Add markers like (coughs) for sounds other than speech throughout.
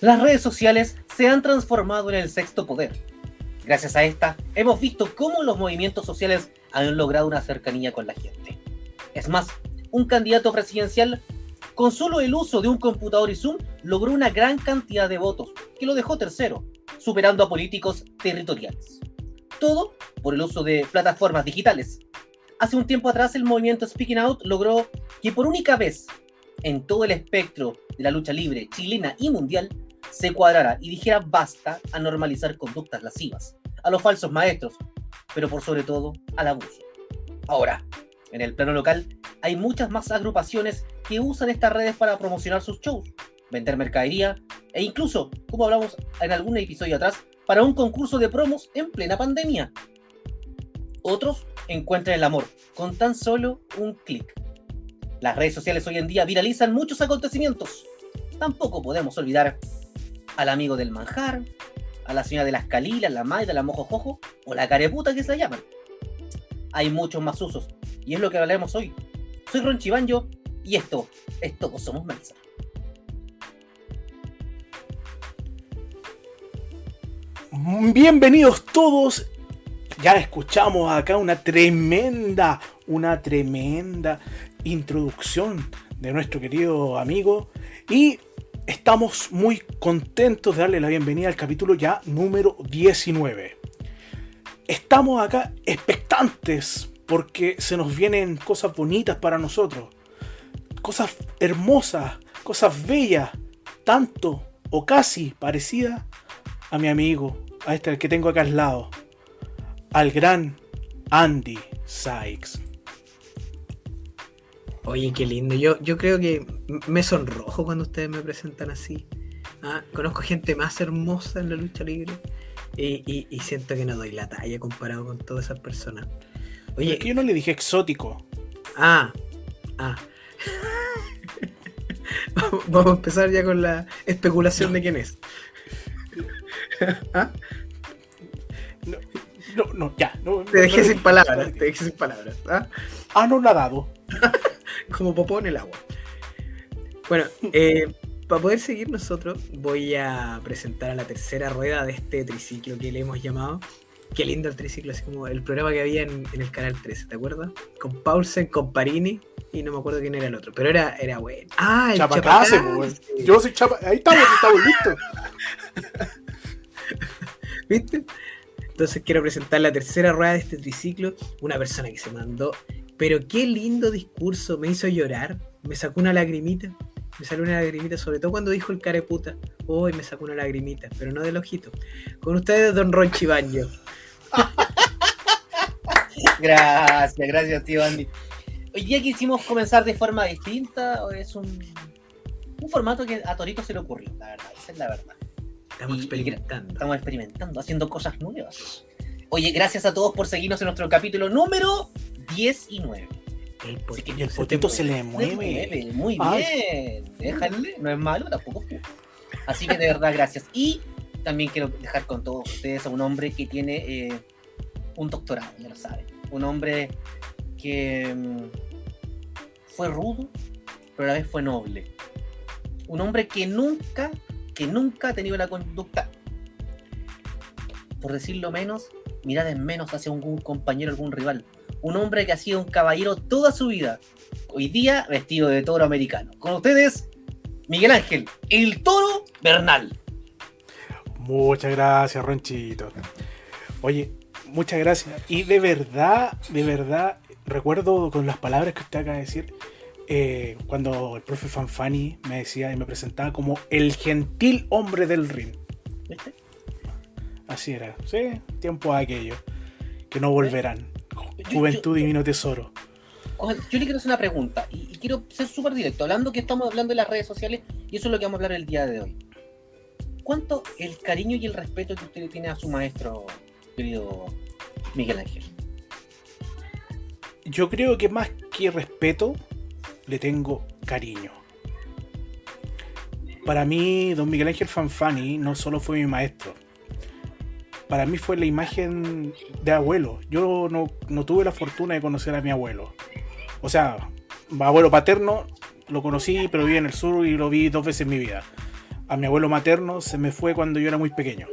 Las redes sociales se han transformado en el sexto poder. Gracias a esta, hemos visto cómo los movimientos sociales han logrado una cercanía con la gente. Es más, un candidato presidencial, con solo el uso de un computador y Zoom, logró una gran cantidad de votos, que lo dejó tercero, superando a políticos territoriales. Todo por el uso de plataformas digitales. Hace un tiempo atrás el movimiento Speaking Out logró que por única vez en todo el espectro de la lucha libre chilena y mundial se cuadrara y dijera basta a normalizar conductas lascivas, a los falsos maestros, pero por sobre todo al abuso. Ahora, en el plano local hay muchas más agrupaciones que usan estas redes para promocionar sus shows, vender mercadería e incluso, como hablamos en algún episodio atrás, para un concurso de promos en plena pandemia. Otros encuentran el amor con tan solo un clic. Las redes sociales hoy en día viralizan muchos acontecimientos. Tampoco podemos olvidar al amigo del manjar, a la señora de las calilas, la maida, la mojojojo o la careputa que se la llaman. Hay muchos más usos y es lo que hablaremos hoy. Soy Ron Chibanjo y esto es Todos Somos Melsa. Bienvenidos todos. Ya escuchamos acá una tremenda, una tremenda introducción de nuestro querido amigo y estamos muy contentos de darle la bienvenida al capítulo ya número 19. Estamos acá expectantes porque se nos vienen cosas bonitas para nosotros, cosas hermosas, cosas bellas, tanto o casi parecidas a mi amigo, a este que tengo acá al lado, al gran Andy Sykes. Oye, qué lindo. Yo, yo creo que me sonrojo cuando ustedes me presentan así. Ah, conozco gente más hermosa en la lucha libre y, siento que no doy la talla comparado con todas esas personas. Oye, es que yo no le dije exótico. Ah, ah. (laughs) Vamos a empezar ya con la especulación de quién es. ¿Ah? No, no, no, ya. te dejé sin palabras, te dejé sin palabras. ¿ah? Anonadado. Como popó en el agua. Bueno, eh, para poder seguir nosotros, voy a presentar a la tercera rueda de este triciclo que le hemos llamado. Qué lindo el triciclo, así como el programa que había en, el canal 13, ¿te acuerdas? Con Paulsen, con Parini y no me acuerdo quién era el otro, pero era, era bueno. Ah, el Chapacase, pues. Yo soy Chapa. Ahí estamos, estamos listos. (laughs) ¿Viste? Entonces quiero presentar la tercera rueda de este triciclo. Una persona que se mandó pero qué lindo discurso, me hizo llorar, me sacó una lagrimita, me salió una lagrimita, sobre todo cuando dijo el careputa. Uy, me sacó una lagrimita, pero no del ojito. Con ustedes, don Ronchi Baño. (laughs) gracias, gracias, tío Andy. Hoy día quisimos comenzar de forma distinta, es un, un formato que a Torito se le ocurrió, la verdad, esa es la verdad. Estamos experimentando. Estamos experimentando, haciendo cosas nuevas. Oye, gracias a todos por seguirnos en nuestro capítulo número 10 y 9. El potito, el potito se, le mueve. Muy bien. Déjale, no es malo, tampoco Así que de verdad, gracias. Y también quiero dejar con todos ustedes a un hombre que tiene eh, un doctorado, ya lo saben. Un hombre que mm, fue rudo, pero a la vez fue noble. Un hombre que nunca, que nunca ha tenido la conducta, por decirlo menos, mirada en menos hacia algún compañero, algún rival un hombre que ha sido un caballero toda su vida. Hoy día vestido de toro americano. Con ustedes, Miguel Ángel, el toro Bernal. Muchas gracias, Ronchito. Oye, muchas gracias. Y de verdad, de verdad, recuerdo con las palabras que usted acaba de decir, eh, cuando el profe Fanfani me decía y me presentaba como el gentil hombre del ring. ¿Viste? Así era, sí, tiempo aquello, que no volverán. Juventud Divino Tesoro. Yo le quiero hacer una pregunta y, quiero ser súper directo, hablando que estamos hablando de las redes sociales y eso es lo que vamos a hablar el día de hoy. ¿Cuánto el cariño y el respeto que usted tiene a su maestro, querido Miguel Ángel? Yo creo que más que respeto, le tengo cariño. Para mí, don Miguel Ángel Fanfani no solo fue mi maestro, para mí fue la imagen de abuelo. Yo no, tuve la fortuna de conocer a mi abuelo. O sea, abuelo paterno lo conocí, pero viví en el sur y lo vi dos veces en mi vida. a mi abuelo materno se me fue cuando yo era muy pequeño.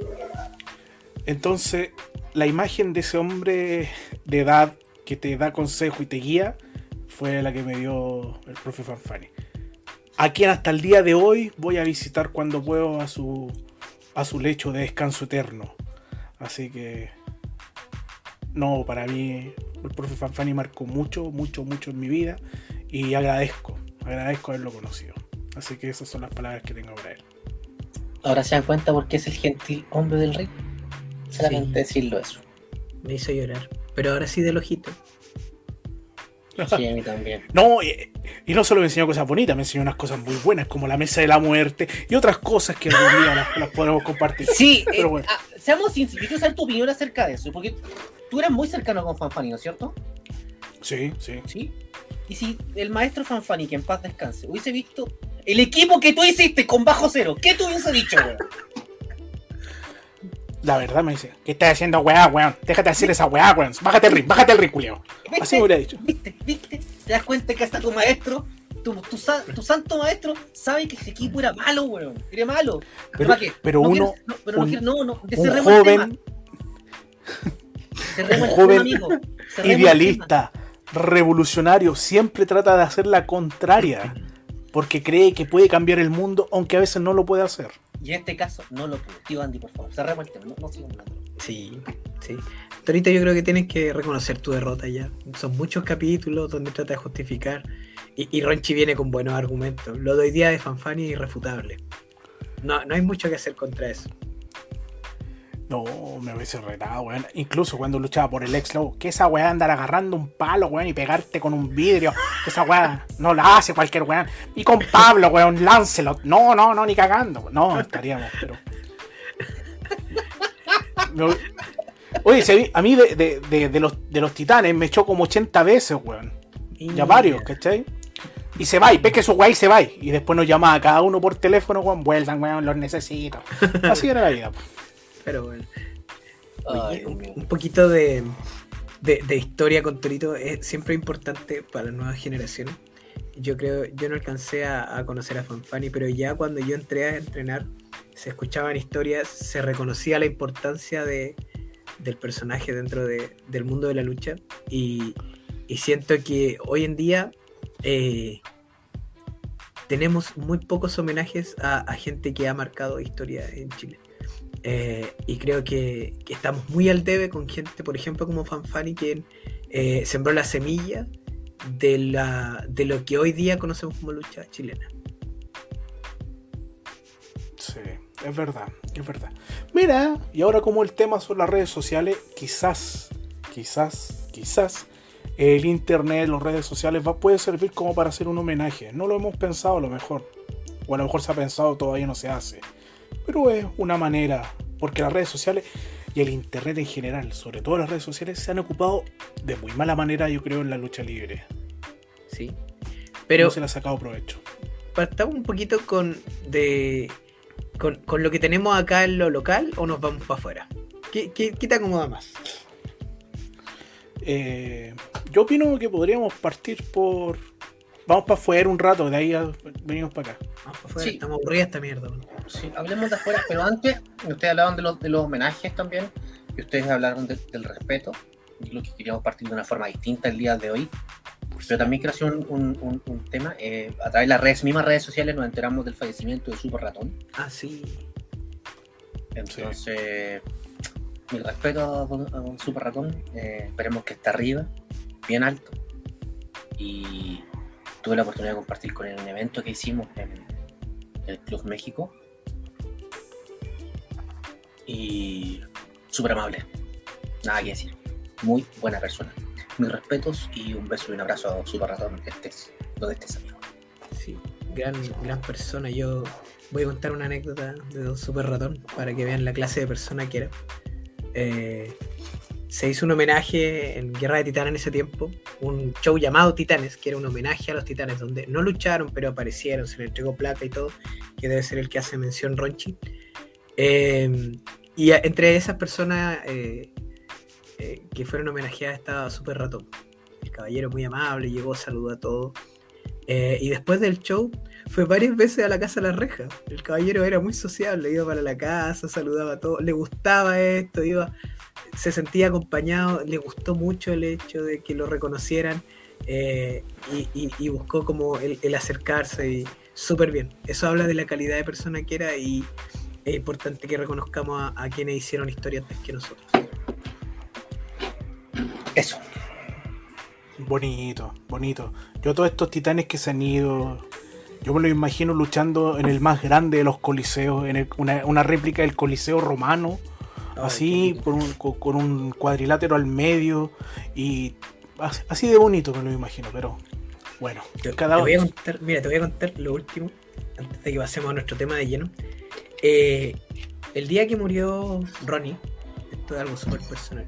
Entonces, la imagen de ese hombre de edad que te da consejo y te guía fue la que me dio el profe Fanfani. A quien hasta el día de hoy voy a visitar cuando puedo a su, a su lecho de descanso eterno. Así que, no, para mí el profe Fanfani marcó mucho, mucho, mucho en mi vida y agradezco, agradezco haberlo conocido. Así que esas son las palabras que tengo para él. Ahora se dan cuenta por qué es el gentil hombre del rey. Solamente decirlo eso. Me hizo llorar. Pero ahora sí del ojito. Sí, a mí también. No, y, y no solo me enseñó cosas bonitas, me enseñó unas cosas muy buenas, como la mesa de la muerte y otras cosas que algún día las, las podemos compartir. Sí, Pero eh, bueno. ah, seamos sinceros, quiero saber tu opinión acerca de eso, porque tú eras muy cercano con Fanfani, ¿no es cierto? Sí, sí. Sí. Y si el maestro Fanfani, que en paz descanse, hubiese visto el equipo que tú hiciste con bajo cero, ¿qué tú hubiese dicho, weón? La verdad me dice, ¿qué estás haciendo, weá, weón? Déjate hacer esa weá, weón. Bájate el ring, bájate el ring, culeo. Así me hubiera dicho. ¿Viste? ¿Viste? ¿Te das cuenta que hasta tu maestro, tu, tu, sa- tu santo maestro, sabe que ese equipo era malo, weón? Era malo. Pero- ¿Para qué? pero No uno- quiero- no, pero no un- quiero- no, no, Un cerremos el tema, joven un el joven tema, amigo, el idealista, revolucionario, siempre trata de hacer la contraria. Porque cree que puede cambiar el mundo, aunque a veces no lo puede hacer. Y en este caso, no lo pudo. Tío Andy, por favor, cerremos el tema, no, no hablando. Sí, sí. Ahorita yo creo que tienes que reconocer tu derrota ya. Son muchos capítulos donde trata de justificar. Y, y Ronchi viene con buenos argumentos. Lo de hoy día de Fanfani es irrefutable. No, no hay mucho que hacer contra eso. No, me hubiese retado, weón. Incluso cuando luchaba por el ex lobo. Que esa weá andar agarrando un palo, weón, y pegarte con un vidrio. Que esa weá no la hace cualquier weón. Y con Pablo, weón, Lancelot. No, no, no, ni cagando. No, estaríamos, pero. Me- Oye, a mí, a mí de, de- de- de los, de los titanes me echó como 80 veces, weón. Ya varios, ¿cachai? Y se va, y pesque su weá y se va. Y después nos llama a cada uno por teléfono, weón, vuelvan, weón, los necesito. Así era la vida. Pero bueno. Oye, un, poquito de, de- de historia con Torito es siempre importante para las nuevas generaciones. Yo creo, yo no alcancé a, a conocer a Fanfani, pero ya cuando yo entré a entrenar, se escuchaban historias, se reconocía la importancia de, del personaje dentro de- del mundo de la lucha. Y, y siento que hoy en día eh, tenemos muy pocos homenajes a, a gente que ha marcado historia en Chile. Eh, y creo que, estamos muy al debe con gente, por ejemplo, como Fanfani, quien eh, sembró la semilla de, la, de lo que hoy día conocemos como lucha chilena. Sí, es verdad, es verdad. Mira, y ahora como el tema son las redes sociales, quizás, quizás, quizás el internet, las redes sociales va, puede servir como para hacer un homenaje. No lo hemos pensado a lo mejor. O a lo mejor se ha pensado, todavía no se hace. Pero es una manera, porque las redes sociales y el internet en general, sobre todo las redes sociales, se han ocupado de muy mala manera, yo creo, en la lucha libre. ¿sí? Pero no se le ha sacado provecho. partamos un poquito con, de, con, con lo que tenemos acá en lo local o nos vamos para afuera. ¿Qué, qué, qué te acomoda más? Eh, yo opino que podríamos partir por. Vamos para afuera un rato, de ahí a- venimos para acá. Vamos para afuera, Sí. estamos aburridos esta mierda. Sí, hablemos de afuera, pero antes, ustedes hablaban de los, de los homenajes también, y ustedes hablaron de- del respeto, y lo que queríamos partir de una forma distinta el día de hoy. Pero también quiero hacer un, un- un- un tema. eh, a través de las redes, mismas redes sociales nos enteramos del fallecimiento de Super Ratón. Ah, sí. Entonces, mi respeto a don, a don Super Ratón. eh, esperemos que esté arriba, bien alto. Y tuve la oportunidad de compartir con él un evento que hicimos en el Club México. Y súper amable. Nada que decir. Muy buena persona. Mis respetos y un beso y un abrazo a Super Ratón, que estés, donde estés, amigo. Sí, gran, gran persona. Yo voy a contar una anécdota de Don Super Ratón para que vean la clase de persona que era. Eh, se hizo un homenaje en Guerra de Titanes en ese tiempo, un show llamado Titanes, que era un homenaje a los titanes, donde no lucharon, pero aparecieron, se les entregó placa y todo, que debe ser el que hace mención Ronchi. Eh, y entre esas personas eh, eh, que fueron homenajeadas estaba Super Ratón. El caballero muy amable, llegó, saludó a todos. Eh, y después del show, fue varias veces a la casa de la reja. El caballero era muy sociable, iba para la casa, saludaba a todos, le gustaba esto, iba, se sentía acompañado, le gustó mucho el hecho de que lo reconocieran eh, y, y- y buscó como el, el acercarse y súper bien. Eso habla de la calidad de persona que era y es importante que reconozcamos a, a quienes hicieron historia antes que nosotros. Eso. Bonito, bonito. Yo todos estos titanes que se han ido, yo me los imagino luchando en el más grande de los coliseos, en el- una, una réplica del coliseo romano, así, con un, con- con un cuadrilátero al medio, y as- así de bonito me lo imagino, pero bueno, Te, cada te voy a contar, mira, te voy a contar lo último, antes de que pasemos a nuestro tema de lleno. Eh, el día que murió Ronnie, esto es algo súper personal.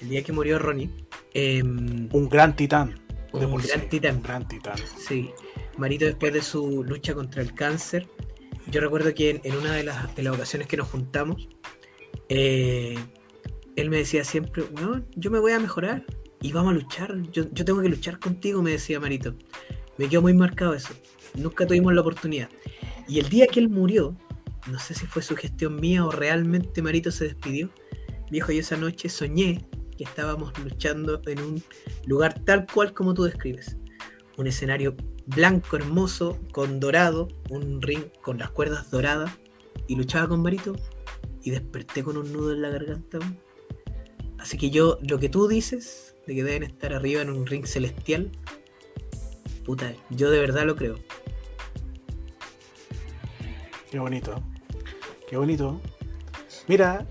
El día que murió Ronnie, em, Un gran titán. Un gran titán. Un gran titán. sí, Marito después de su lucha contra el cáncer, yo recuerdo que en, en una de las, de las ocasiones que nos juntamos, eh, él me decía siempre, weón, yo me voy a mejorar y vamos a luchar, yo, yo tengo que luchar contigo, me decía Marito. Me quedó muy marcado eso. Nunca tuvimos la oportunidad. Y el día que él murió, no sé si fue su gestión mía o realmente Marito se despidió, viejo, yo esa noche soñé que estábamos luchando en un lugar tal cual como tú describes. Un escenario blanco, hermoso, con dorado, un ring con las cuerdas doradas, y luchaba con Marito y desperté con un nudo en la garganta. Así que yo, lo que tú dices, de que deben estar arriba en un ring celestial, puta, yo de verdad lo creo. Qué bonito. Qué bonito. Mira,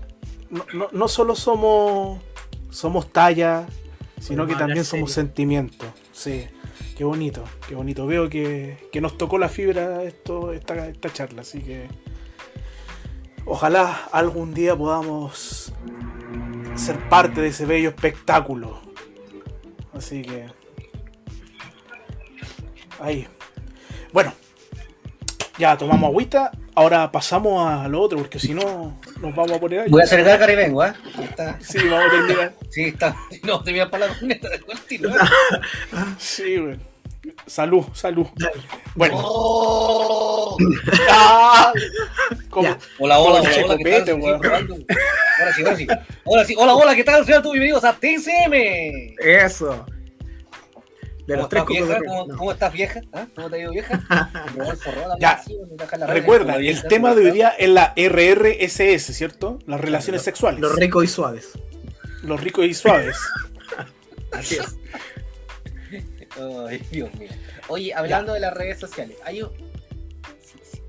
no, no, no solo somos somos talla, sino Podemos que también somos sentimientos. Sí. Qué bonito, qué bonito. Veo que, que nos tocó la fibra esto, esta, esta charla, así que ojalá algún día podamos ser parte de ese bello espectáculo. Así que ahí. Bueno, ya tomamos agüita. Ahora pasamos a lo otro, porque si no nos vamos a poner ahí. Voy a hacer gargara y vengo, ¿eh? Está. Sí, vamos a terminar. Sí, está. (laughs) No, te voy a para la corneta de. ¿eh? Sí, güey. Salud, salud. Bueno. ¡Oh! ¡Ah! Hola, hola, hola, hola, ¿qué tal? Ahora sí, ahora sí. Ahora sí. Hola, hola, ¿qué tal? Sean todos bienvenidos a TCM. Eso. De ¿Cómo los tres estás, vieja? ¿Cómo, No. cómo estás, vieja? ¿Ah? ¿Cómo te ha ido, vieja? (laughs) Ya. Recuerda, el tema de ¿cómo hoy día es la RRSS, ¿cierto? Las relaciones sexuales. Los ricos y suaves. Los ricos y suaves. (laughs) Así es. Ay, Dios mío. Oye, hablando de las redes sociales, hay un- sí, sí.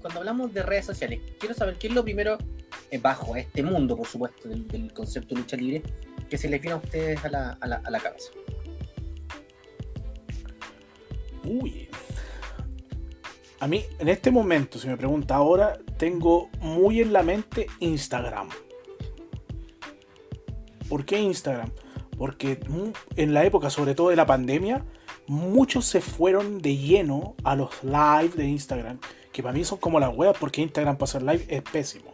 cuando hablamos de redes sociales, quiero saber qué es lo primero, eh, bajo este mundo, por supuesto, del, del concepto lucha libre, que se les viene a ustedes a la, a la, a la cabeza. Uy. A mí, en este momento, si me pregunta ahora, tengo muy en la mente Instagram. ¿Por qué Instagram? Porque en la época, sobre todo de la pandemia, muchos se fueron de lleno a los live de Instagram. Que para mí son como las weas, porque Instagram para hacer live es pésimo.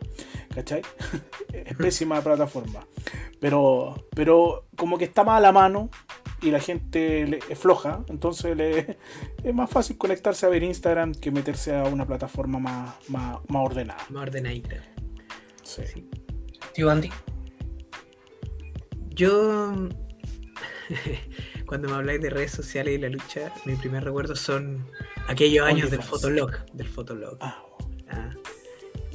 ¿Cachai? (laughs) es pésima plataforma. Pero, pero como que está más a la mano y la gente le- es floja, entonces le, es más fácil conectarse a ver Instagram que meterse a una plataforma más, más, más ordenada. Más ordenadita. Sí. Tío Andy. Yo, (laughs) cuando me habláis de redes sociales y la lucha, mi primer recuerdo son aquellos años del. Fotolog. Del Fotolog. Ah, Ah,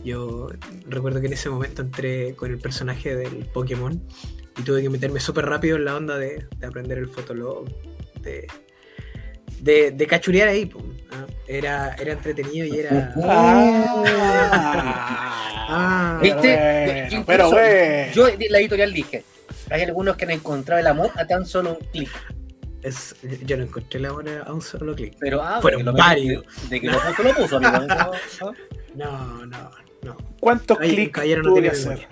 yo recuerdo que en ese momento entré con el personaje del Pokémon y tuve que meterme súper rápido en la onda de, de aprender el Fotolog, de, de, de cachurear ahí. ah. Era, era entretenido y era... Ah, Ah, (laughs) ¿Viste? bueno, Yo pero bueno. Yo en la editorial dije, hay algunos que han encontrado el amor a tan solo un clic. es- yo no encontré la hora a un solo clic. Pero ah, Fueron de que lo- varios. De, de que lo puso, lo puso, amigo. ¿no? (laughs) ¿No? No. ¿Cuántos clics no hacer?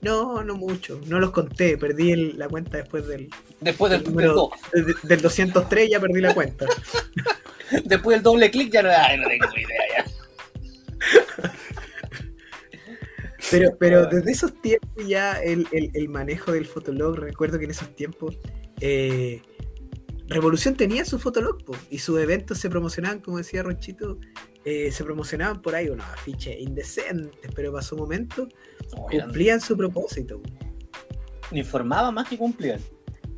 No, no mucho. No los conté. Perdí el- la cuenta después del, Después del, número- del, de- del 203. Ya perdí la cuenta. (laughs) después del doble clic ya no, ay, no tengo idea ya. (laughs) Pero, (laughs) pero desde esos tiempos ya el, el- el manejo del fotolog, recuerdo que en esos tiempos, eh, Revolución tenía su fotolog po, y sus eventos se promocionaban, como decía Ronchito, eh, se promocionaban por ahí unos afiches indecentes, pero pasó un momento, No, eran- cumplían su propósito. informaba más que cumplían.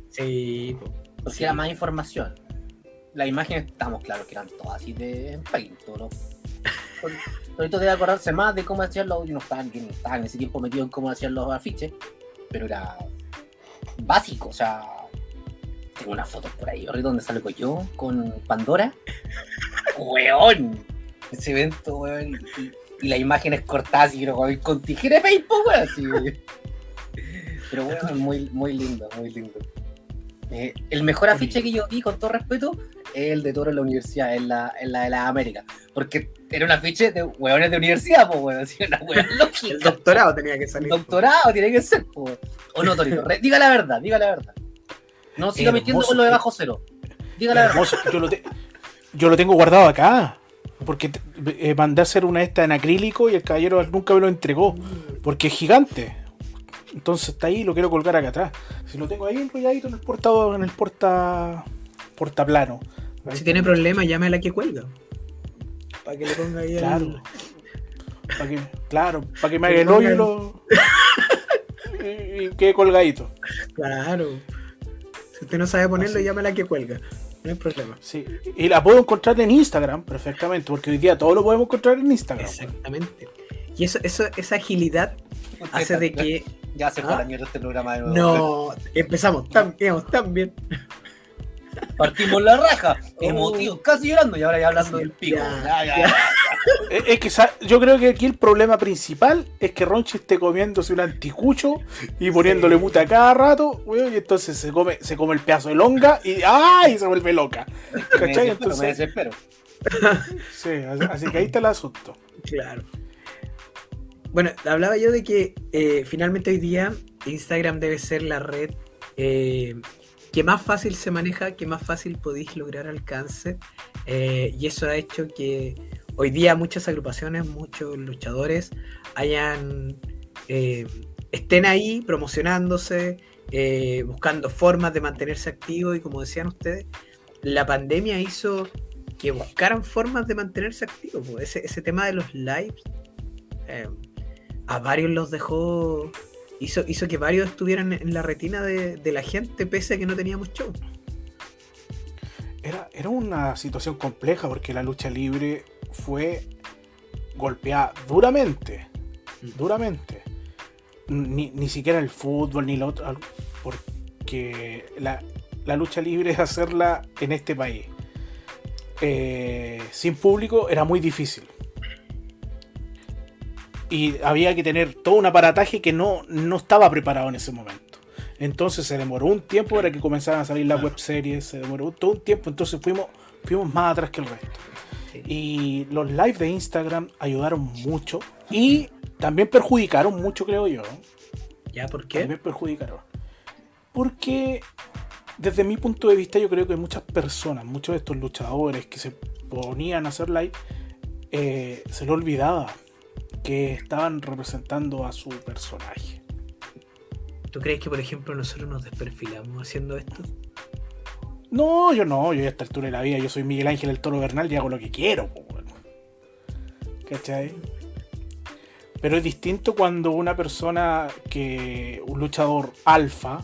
Sí, po. Sí. era más información. Las imágenes, estamos claros que eran todas así de paint, ¿no? (laughs) Ahorita debe acordarse más de cómo hacían los. Yo no estaba, yo no estaba en ese tiempo metido en cómo hacían los afiches, pero era básico, o sea. Tengo una foto por ahí, ahorita donde salgo yo con Pandora. (laughs) ¡Weón! Ese evento, weón. Y, y las imágenes cortadas y pero, weón, con tijera de paint, po, weón. así. Pero weón, muy, muy lindo, muy lindo. Eh, el mejor afiche que yo vi, con todo respeto, es el de Toro en la universidad, en la, en la de la América. Porque era un afiche de hueones de universidad, pues, weón. Así, una hueá (laughs) El doctorado tenía que El salir. po. doctorado tiene que ser, pues. O no, Torito. Re- Diga la verdad, diga la verdad. No siga metiendo con lo de bajo cero. Diga la verdad. Yo lo, te- yo lo tengo guardado acá. Porque eh, mandé a hacer una esta en acrílico y el caballero nunca me lo entregó. Porque es gigante. Entonces está ahí, lo quiero colgar acá atrás. Si lo tengo ahí enrolladito en el portado, en el porta portaplano. Si tiene problemas, llame a la que cuelga. Para que le ponga ahí el- Claro. Pa' que, claro, para que me Que haga el hoyo y lo. (laughs) y, y quede colgadito. Claro. Si usted no sabe ponerlo, Así. llame a la que cuelga. No hay problema. Sí. Y la puedo encontrar en Instagram perfectamente, porque hoy día todo lo podemos encontrar en Instagram. Exactamente. Y eso, eso, esa agilidad hace de que. Ya se fue Ah. la mierda este programa de nuevo. No, empezamos tan, íbamos tan bien. Partimos la raja, emotivos, casi llorando, y ahora ya hablando del pico. Ya, Ya, ya, ya. ya. Es que yo creo que aquí el problema principal es que Ronchi esté comiéndose un anticucho y poniéndole Sí. muta a cada rato, weón, y entonces se come, se come el pedazo de longa y ¡ay! se vuelve loca. ¿Cachai? desespero, me Entonces, desespero. sí, así, así que ahí está el asunto. Claro. Bueno, hablaba yo de que eh, finalmente hoy día Instagram debe ser la red eh, que más fácil se maneja, que más fácil podéis lograr alcance. eh, y eso ha hecho que hoy día muchas agrupaciones, muchos luchadores hayan eh, estén ahí promocionándose, eh, buscando formas de mantenerse activos y como decían ustedes, la pandemia hizo que buscaran formas de mantenerse activos. Ese, ese tema de los lives a varios los dejó, hizo, hizo que varios estuvieran en la retina de, de la gente pese a que no teníamos show. Era, era una situación compleja porque la lucha libre fue golpeada duramente, duramente. Ni, ni siquiera el fútbol ni lo otro, al- porque la, la lucha libre es hacerla en este país. eh, sin público era muy difícil. Y había que tener todo un aparataje que no, no estaba preparado en ese momento. Entonces se demoró un tiempo para que comenzaran a salir las Claro. web series, se demoró todo un tiempo, entonces fuimos, fuimos más atrás que el resto. Sí. Y los live de Instagram ayudaron mucho y también perjudicaron mucho, creo yo. ¿Ya por qué? También perjudicaron. Porque desde mi punto de vista yo creo que muchas personas, muchos de estos luchadores que se ponían a hacer live, eh, se les olvidaba que estaban representando a su personaje. ¿Tú crees que, por ejemplo, nosotros nos desperfilamos haciendo esto? No, yo no, yo a esta altura de la vida, yo soy Miguel Ángel el Toro Bernal y hago lo que quiero. ¿Cachai? Pero es distinto cuando una persona que. un luchador alfa,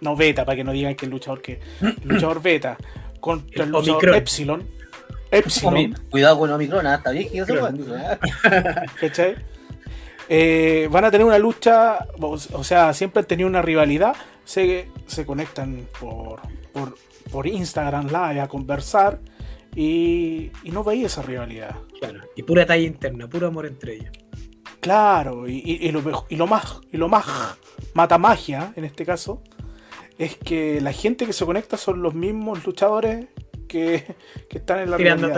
no beta, para que no digan que el luchador que. luchador beta, contra el, El luchador Omicron. Epsilon. Epsilon, Cuidado con Omicron, ¿ah? está bien que Claro. (laughs) ¿ah? ¿cachai? Eh, van a tener una lucha, o sea, siempre han tenido una rivalidad, se, se conectan por, por, por Instagram Live a conversar y, y no veía esa rivalidad. Claro. Y pura talla interna, puro amor entre ellos. Claro, y, y- y lo, y lo más, y lo más mata magia en este caso, es que la gente que se conecta son los mismos luchadores que, que están en la Tirando.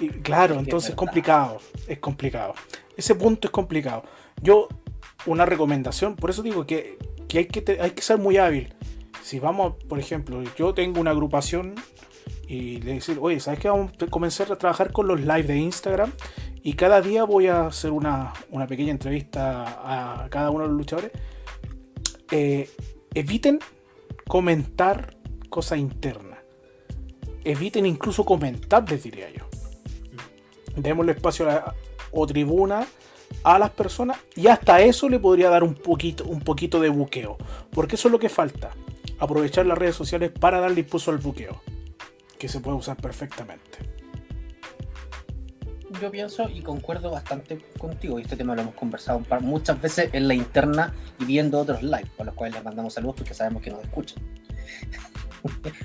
Y claro, entonces es complicado, es complicado. Ese punto es complicado. Yo, una recomendación, por eso digo que, que hay, que te- hay que ser muy hábil. Si vamos, por ejemplo, yo tengo una agrupación y le decir, oye, ¿sabes qué? Vamos a comenzar a trabajar con los live de Instagram y cada día voy a hacer una, una pequeña entrevista a cada uno de los luchadores. Eh, eviten comentar cosas internas. Eviten incluso comentar, les diría yo. Démosle espacio a o tribuna a las personas y hasta eso le podría dar un poquito, un poquito de buqueo. Porque eso es lo que falta. Aprovechar las redes sociales para darle impulso al buqueo. Que se puede usar perfectamente. Yo pienso y concuerdo bastante contigo, este tema lo hemos conversado muchas veces en la interna y viendo otros live, por los cuales les mandamos saludos porque sabemos que nos escuchan.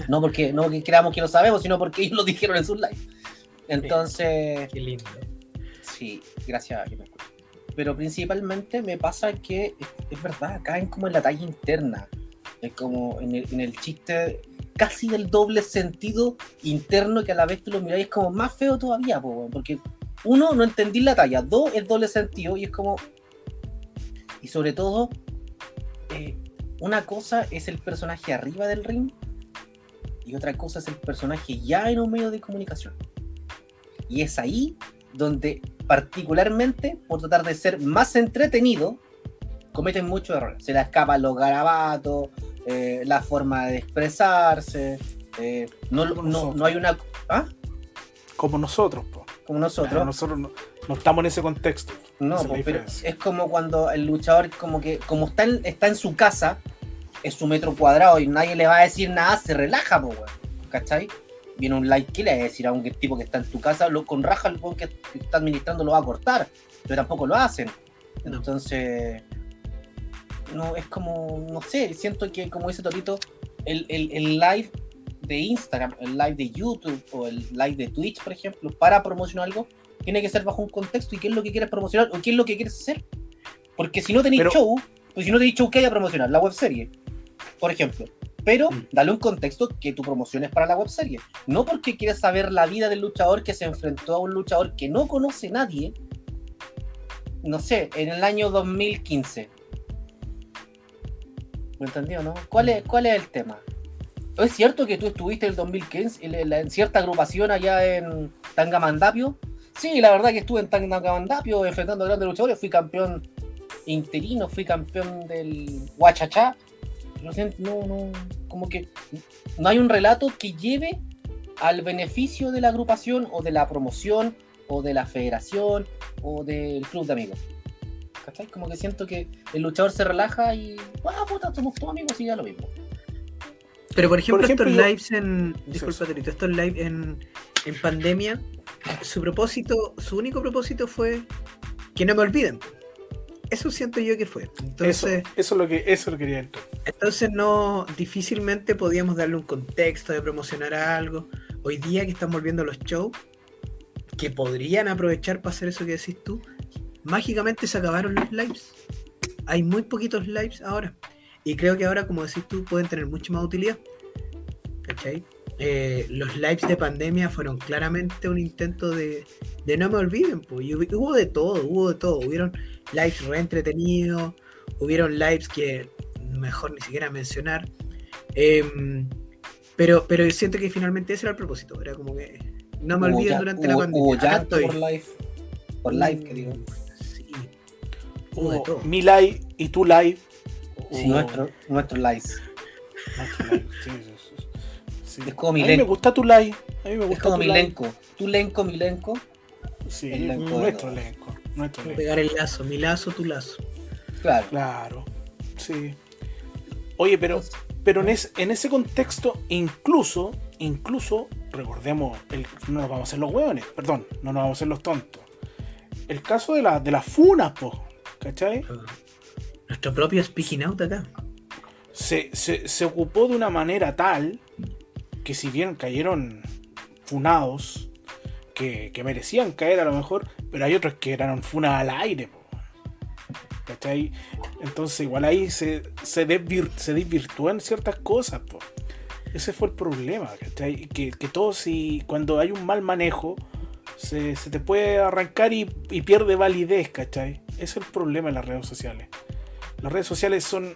No porque no porque creamos que lo sabemos, sino porque ellos lo dijeron en sus live. Entonces, Qué lindo. sí, gracias que me. Pero principalmente me pasa que es, es verdad, caen como en la talla interna, es como en el, en el chiste casi del doble sentido interno que a la vez tú lo miráis es como más feo todavía, porque uno, no entendí la talla, dos, es doble sentido y es como... Y sobre todo, eh, una cosa es el personaje arriba del ring y otra cosa es el personaje ya en un medio de comunicación. Y es ahí donde particularmente por tratar de ser más entretenido, cometen muchos errores. Se le escapan los garabatos, eh, la forma de expresarse, eh, no, no, no hay una... ¿Ah? Como nosotros, po. Como nosotros. nosotros no, no estamos en ese contexto. No, es pues, pero es como cuando el luchador como que como está en, está en su casa, es su metro cuadrado y nadie le va a decir nada, se relaja, pues, weón. ¿Cachai? Viene un like, ¿qué le va a decir a un tipo que está en tu casa? Lo, con raja el weón que, está administrando lo va a cortar, pero tampoco lo hacen. Entonces, no, es como, no sé, siento que como dice Torito, el, el, el live de Instagram, el live de YouTube o el live de Twitch, por ejemplo, para promocionar algo, tiene que ser bajo un contexto y qué es lo que quieres promocionar o qué es lo que quieres hacer. Porque si no tenéis show, pues si no tenéis show, ¿qué hay a promocionar? La web serie, por ejemplo. Pero Mm. dale un contexto que tu promoción es para la web serie. No porque quieres saber la vida del luchador que se enfrentó a un luchador que no conoce nadie, no sé, en el año 2015. ¿Me entendió, no? ¿Cuál es, cuál es el tema? ¿Es cierto que tú estuviste en el 2015 en, en cierta agrupación allá en Tangamandapio? Sí, la verdad que estuve en Tangamandapio enfrentando a grandes luchadores. Fui campeón interino, fui campeón del Huachachá. No, no, como que no hay un relato que lleve al beneficio de la agrupación o de la promoción o de la federación o del club de amigos. ¿Cachai? Como que siento que el luchador se relaja y, ah, puta, somos todos amigos y ya lo mismo. Pero por ejemplo, ejemplo, estos yo- lives en. Disculpa, sí. Torito, estos lives en, en pandemia, su propósito, su único propósito fue que no me olviden. Eso siento yo que fue. Eso, Entonces, eso es lo que eso lo quería entrar. entonces no difícilmente podíamos darle un contexto de promocionar algo. Hoy día que están volviendo los shows, que podrían aprovechar para hacer eso que decís tú, mágicamente se acabaron los lives. Hay muy poquitos lives ahora. Y creo que ahora, como decís tú, pueden tener mucha más utilidad. ¿Cachai? Eh, los lives de pandemia fueron claramente un intento de, de no me olviden. Pues. Y hubo de todo, hubo de todo. Hubieron lives re entretenidos, hubieron lives que mejor ni siquiera mencionar. Em, pero, pero siento que finalmente ese era el propósito. Era como que no me Hubo olviden ya- durante la pandemia. Hubo estoy. por live. Por live, que digo. Sí. Hubo de todo. mi live y tu live. Sí, Nuestro, nuestro live. nuestro live, sí, sí, sí, sí. Es como A mí me Milenko. gusta tu live. A mí me gusta Es como tu mi live. elenco. Tu lenco, mi lenco. Sí, El nuestro elenco. Nuestro pegar el lazo, mi lazo, tu lazo. Claro. Claro. Sí. Oye, pero, pero en, es- en ese contexto, incluso, incluso, recordemos, el- no nos vamos a hacer los hueones, perdón, no nos vamos a hacer los tontos. El caso de, la, de las funas, po, ¿cachai? Nuestro propio speaking out acá. Se, se, se ocupó de una manera tal que si bien cayeron funados, que, que merecían caer a lo mejor, pero hay otros que eran funas al aire, po. ¿cachai? Entonces igual ahí se, se, desvir- se desvirtúan ciertas cosas, po. Ese fue el problema, ¿cachai? Que, que todo si cuando hay un mal manejo se, se te puede arrancar y, y pierde validez, ¿cachai? Ese es el problema en las redes sociales. Las redes sociales son,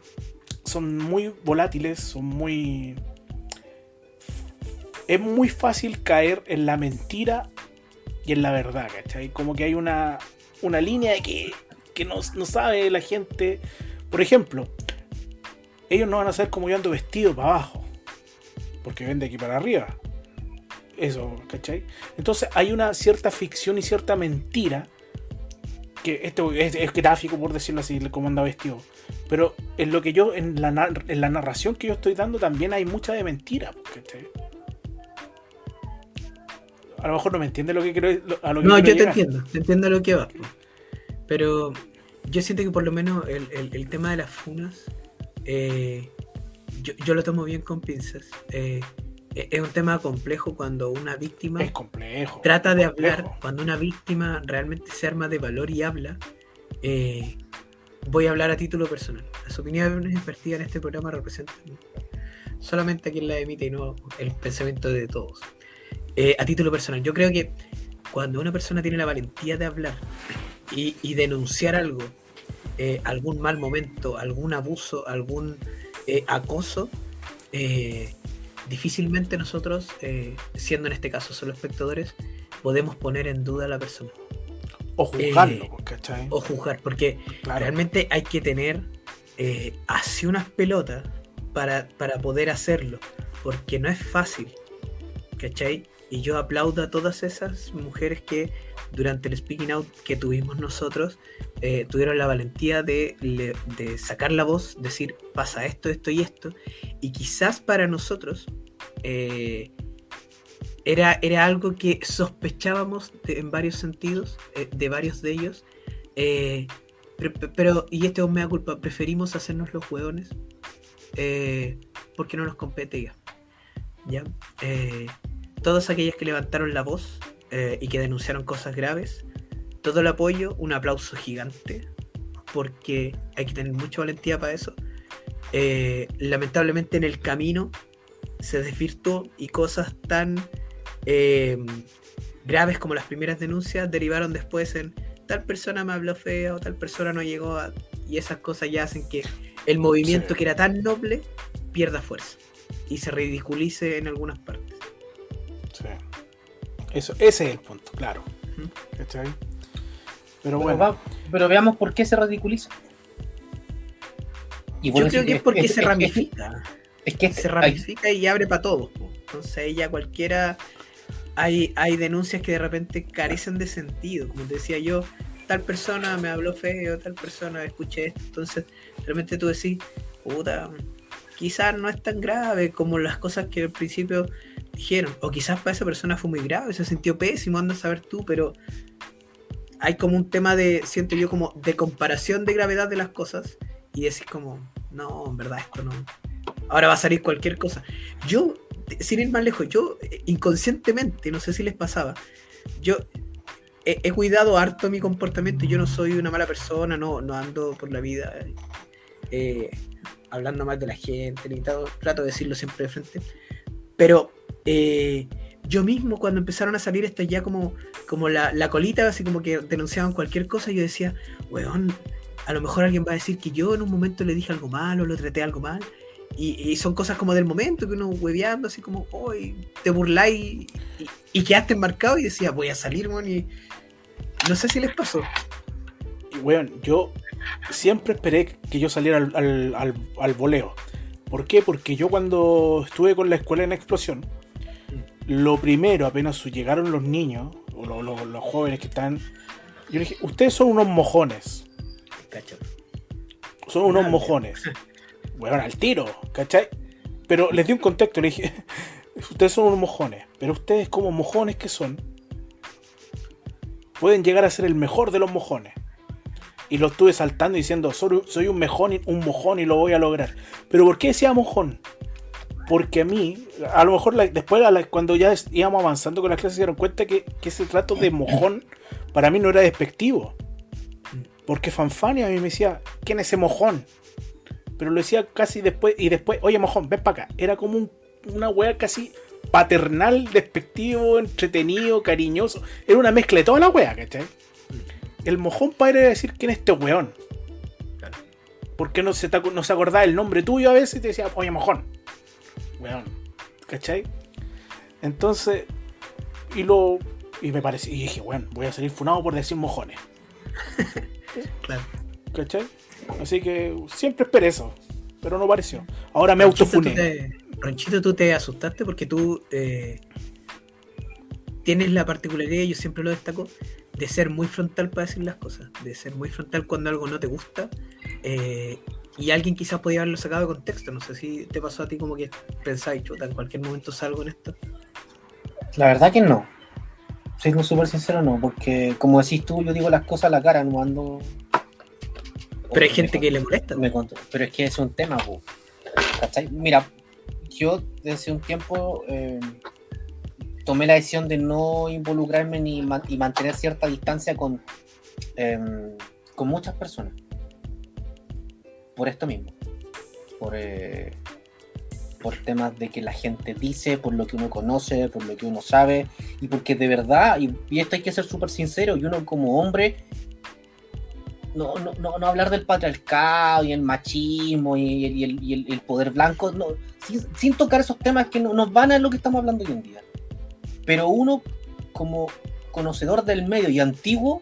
son muy volátiles, son muy... Es muy fácil caer en la mentira y en la verdad, ¿cachai? Como que hay una, una línea que, que no, no sabe la gente. Por ejemplo, ellos no van a saber cómo yo ando vestido para abajo, porque ven de aquí para arriba. Eso, ¿cachai? Entonces hay una cierta ficción y cierta mentira. Que esto es, gráfico, por decirlo así, como anda vestido. Pero en lo que yo, en la, en la narración que yo estoy dando, también hay mucha de mentira. ¿cachai? A lo mejor no me entiende lo que quiero lo- a lo que No, quiero yo te entiendo, te entiendo lo que va. Pero yo siento que por lo menos el, el- el tema de las funas, eh, yo, yo lo tomo bien con pinzas. Eh, e- es un tema complejo cuando una víctima Es complejo. trata de complejo. hablar, cuando una víctima realmente se arma de valor y habla. eh, voy a hablar a título personal. Las opiniones vertidas en este programa representan solamente a quien la emite y no el pensamiento de todos. Eh, a título personal, yo creo que cuando una persona tiene la valentía de hablar y, y denunciar algo, eh, algún mal momento, algún abuso, algún eh, acoso, difícilmente nosotros, siendo en este caso solo espectadores, podemos poner en duda a la persona O juzgarlo, eh, ¿cachai? o juzgar, porque Claro. realmente hay que tener así unas pelotas para, para poder hacerlo, porque no es fácil, ¿cachai? Y yo aplaudo a todas esas mujeres que durante el speaking out que tuvimos nosotros, eh, tuvieron la valentía de, sacar la voz, decir pasa esto, esto y esto, y quizás para nosotros eh, era, era algo que sospechábamos de- en varios sentidos, eh, de varios de ellos, pero, y este es un mea culpa, preferimos hacernos los hueones porque no nos compete ya. Todas aquellas que levantaron la voz eh, y que denunciaron cosas graves, todo el apoyo, un aplauso gigante, porque hay que tener mucha valentía para eso. Eh, lamentablemente en el camino se desvirtuó y cosas tan eh, graves como las primeras denuncias derivaron después en tal persona me habló fea o tal persona no llegó a... Y esas cosas ya hacen que el movimiento Sí. que era tan noble pierda fuerza y se ridiculice en algunas partes. Sí. Eso, ese es el punto, claro. ¿Cachai? Pero Pero, bueno, va- pero veamos por qué se ridiculiza. Y Yo creo que es porque es- se es- ramifica. Es que se hay- ramifica y abre para todos. po. Entonces ya cualquiera. Hay, hay denuncias que de repente carecen de sentido. Como te decía yo, tal persona me habló feo, tal persona escuché esto. Entonces, realmente tú decís, puta, quizás no es tan grave como las cosas que al principio dijeron. O quizás para esa persona fue muy grave, se sintió pésimo, anda a saber tú, pero hay como un tema de, siento yo, como de comparación de gravedad de las cosas. Y decís como, no, en verdad esto no. Ahora va a salir cualquier cosa. Yo, sin ir más lejos, yo eh, inconscientemente, no sé si les pasaba, yo he, he cuidado harto mi comportamiento. Yo no soy una mala persona, no, no ando por la vida eh, hablando mal de la gente, ni todo, trato de decirlo siempre de frente. Pero eh, yo mismo, cuando empezaron a salir estas ya como, como la, la colita, así como que denunciaban cualquier cosa, yo decía, weón, a lo mejor alguien va a decir que yo en un momento le dije algo malo, lo traté algo mal. Y, son cosas como del momento, que uno hueveando, así como, hoy te burláis y, y, y quedaste enmarcado y decía, voy a salir, man, y no sé si les pasó. weón, yo siempre esperé que yo saliera al, al, al, al voleo. ¿Por qué? Porque yo cuando estuve con la escuela en explosión, lo primero, apenas llegaron los niños, o lo- lo- los jóvenes que están, yo dije, ustedes son unos mojones. Cacho. Son unos mojones. Bueno, al tiro, ¿cachai? Pero les di un contexto, le dije, (laughs) ustedes son unos mojones, pero ustedes como mojones que son, pueden llegar a ser el mejor de los mojones. Y lo estuve saltando diciendo, soy, soy un, mejón un mojón y lo voy a lograr. Pero ¿por qué decía mojón? Porque a mí, a lo mejor la- después a la- cuando ya íbamos avanzando con las clases se dieron cuenta que, que ese trato de mojón para mí no era despectivo. Porque Fanfania a mí me decía, ¿quién es ese mojón? Pero lo decía casi después, y después, oye mojón, ven para acá. Era como un- una wea casi paternal, despectivo, entretenido, cariñoso. Era una mezcla de toda la wea, ¿cachai? El mojón padre era decir quién es este weón. Claro. Porque no se, te no se acordaba el nombre tuyo a veces y te decía, oye mojón. Weón. ¿Cachai? Entonces, y lo. Y me pareció, y dije, bueno, voy a salir funado por decir mojones. (laughs) Claro. ¿Cachai? Así que siempre esperé eso. Pero no pareció. Ahora me autofuné. Ronchito, tú te asustaste porque tú, eh, tienes la particularidad, yo siempre lo destaco, de ser muy frontal para decir las cosas, de ser muy frontal cuando algo no te gusta. eh, y alguien quizás podía haberlo sacado de contexto. No sé si te pasó a ti como que pensáis, chuta, en cualquier momento salgo en esto. La verdad que no. Siendo súper sincero, no, porque como decís tú, yo digo las cosas a la cara, no ando. Pero hay gente que le molesta. Me conto. Pero es que es un tema, po. ¿cachai? Mira, yo desde un tiempo eh, tomé la decisión de no involucrarme ni man- y mantener cierta distancia con, em, con muchas personas. Por esto mismo. Por, eh, por temas de que la gente dice, por lo que uno conoce, por lo que uno sabe, y porque de verdad, y, y esto hay que ser súper sincero, y uno como hombre, no, no, no, no hablar del patriarcado y el machismo y el, y el- y el- el poder blanco, no, sin, sin tocar esos temas que no, nos van a lo que estamos hablando hoy en día. Pero uno, como conocedor del medio y antiguo,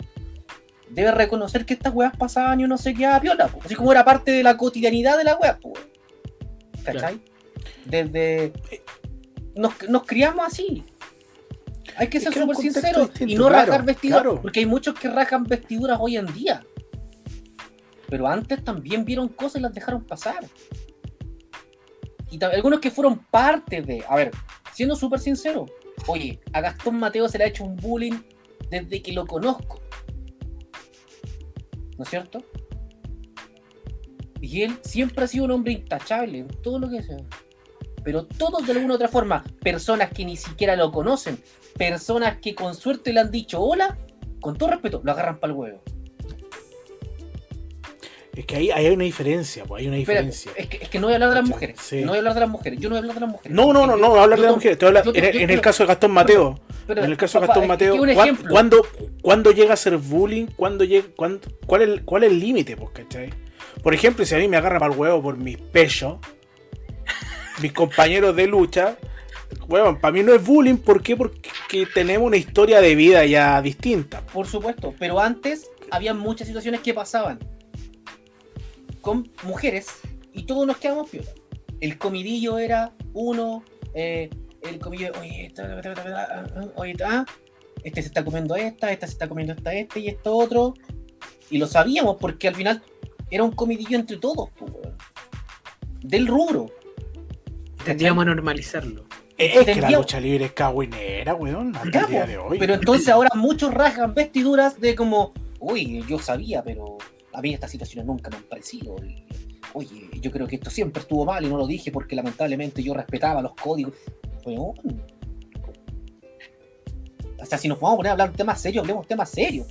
debe reconocer que estas weas pasaban y uno se quedaba piola, po. así como era parte de la cotidianidad de la wea, po. ¿cachai? Desde. Nos, nos criamos así. Hay que Es ser súper sinceros y no claro, rajar vestiduras, claro. porque hay muchos que rajan vestiduras hoy en día. Pero antes también vieron cosas y las dejaron pasar. Y algunos que fueron parte de. A ver, siendo súper sincero, oye, a Gastón Mateo se le ha hecho un bullying desde que lo conozco. ¿No es cierto? Y él siempre ha sido un hombre intachable en todo lo que sea. Pero todos de alguna u otra forma, personas que ni siquiera lo conocen, personas que con suerte le han dicho hola, con todo respeto, lo agarran para el huevo. Es que ahí, ahí hay una diferencia, pues hay una diferencia. es, que, es que no voy a hablar de las mujeres. Sí. No voy a hablar de las mujeres. Yo no voy a hablar de las mujeres. No, no, no, no, hablar de Yo la to- mujer. Te habla- yo- en, yo- en yo- el caso de Gastón Mateo. pero, En el caso de Gastón es que Mateo, ¿cuán- ejemplo. ¿cuándo, cuándo llega a ser bullying? ¿Cuándo llega, cuál, es, el- ¿Cuál es el límite? Pues, ¿cachai? Por ejemplo, si a mí me agarran para el huevo por mis pechos, mis compañeros de lucha, bueno, para mí no es bullying. ¿Por qué? Porque tenemos una historia de vida ya distinta. Por supuesto, pero antes había muchas situaciones que pasaban con mujeres y todos nos quedamos piola. El comidillo era uno, eh, el comidillo, oye, esta, esta, esta, esta, ah, oye, esta, ah, este se está comiendo esta, esta se está comiendo esta, este y esto otro. Y lo sabíamos porque al final era un comidillo entre todos, del rubro. Tendríamos a normalizarlo. Es que la lucha libre es cagüinera, weón, hasta Ya, el día de hoy. Pero entonces ahora muchos rasgan vestiduras de como, uy, yo sabía, pero a mí estas situaciones nunca me han parecido. y, Oye, yo creo que esto siempre estuvo mal y no lo dije porque lamentablemente yo respetaba los códigos. Weón. O sea, si nos vamos a poner a hablar de temas serios, hablemos de temas serios.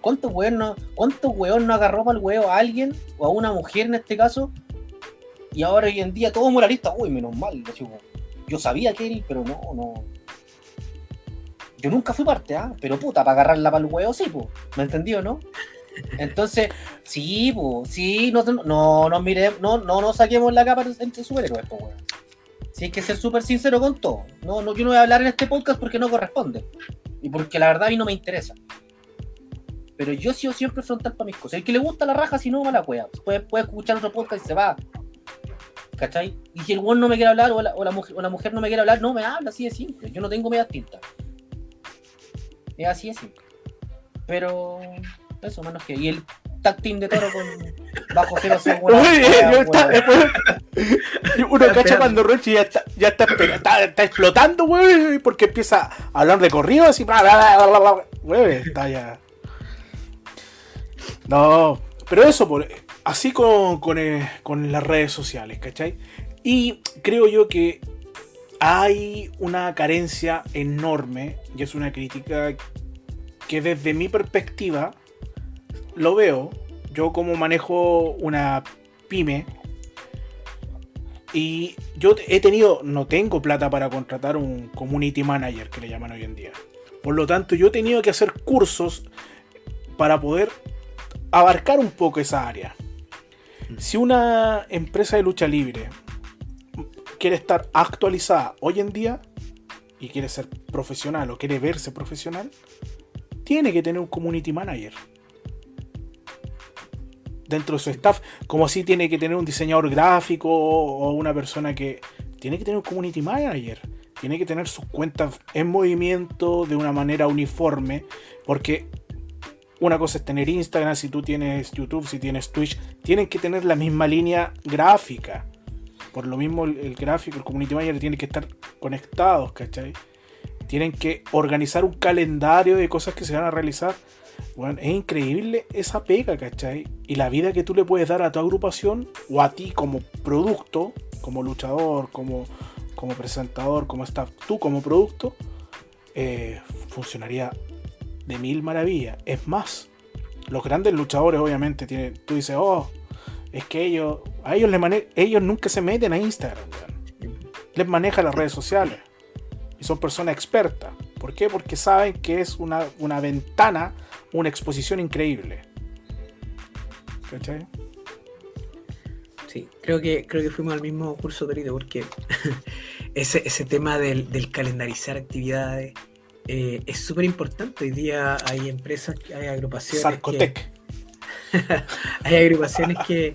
¿Cuántos weón no, cuántos no agarró para el huevo a alguien, o a una mujer en este caso? Y ahora hoy en día todo moralista, uy, menos mal. Yo sabía que él, pero no, no. Yo nunca fui parte, ¿ah? Pero puta, para agarrarla para el huevo, sí, pues. ¿Me entendió, no? Entonces, sí, sí, no, no, no, no, no, no saquemos la capa entre superhéroes, pues, weón. Sí, hay que ser súper sincero con todo. No, no, yo no voy a hablar en este podcast porque no corresponde. Y porque la verdad a mí no me interesa. Pero yo he sido siempre frontal para mis cosas. El que le gusta la raja, si no, mala cueva. Puede, puede escuchar otro podcast y se va. ¿Cachai? Y si el weón no me quiere hablar o la, o la mujer, o la mujer no me quiere hablar, no me habla, así de simple. Yo no tengo medias tintas. Es así de simple. Pero eso, menos que. Y el tag team de toro con (laughs) bajo cero son Uy, buenas- yo buenas- está- buenas. Uno cacha cuando Rochi ya está, ya está, esper- está, está explotando, güey, porque empieza a hablar de corrido así, bla, bla, bla, bla, bla, güey, está ya. No, pero eso, por, así con, con, eh, con las redes sociales, ¿cachai? Y creo yo que hay una carencia enorme, y es una crítica que desde mi perspectiva lo veo. Yo como manejo una pyme, y yo he tenido, no tengo plata para contratar un community manager que le llaman hoy en día. Por lo tanto, yo he tenido que hacer cursos para poder abarcar un poco esa área. Si una empresa de lucha libre quiere estar actualizada hoy en día y quiere ser profesional o quiere verse profesional, tiene que tener un community manager dentro de su staff, como si tiene que tener un diseñador gráfico o una persona que tiene que tener un community manager. tiene que tener sus cuentas en movimiento de una manera uniforme, porque una cosa es tener Instagram, si tú tienes YouTube, si tienes Twitch, tienen que tener la misma línea gráfica. Por lo mismo el, gráfico, el community manager tiene que estar conectados, ¿cachai? Tienen que organizar un calendario de cosas que se van a realizar. Bueno, es increíble esa pega, ¿cachai? Y la vida que tú le puedes dar a tu agrupación o a ti como producto, como luchador, como, como presentador, como staff, tú como producto, eh, funcionaría de mil maravillas. Es más, los grandes luchadores obviamente tienen, tú dices, oh, es que ellos, a ellos, les ellos nunca se meten a Instagram, les maneja las redes sociales y son personas expertas. ¿Por qué? Porque saben que es una, una ventana, una exposición increíble. ¿Cachai? Sí, creo que, creo que fuimos al mismo curso, Torito, porque (laughs) ese, ese tema del, del calendarizar actividades, eh, es súper importante. Hoy día hay empresas, hay agrupaciones. Que, (laughs) hay agrupaciones que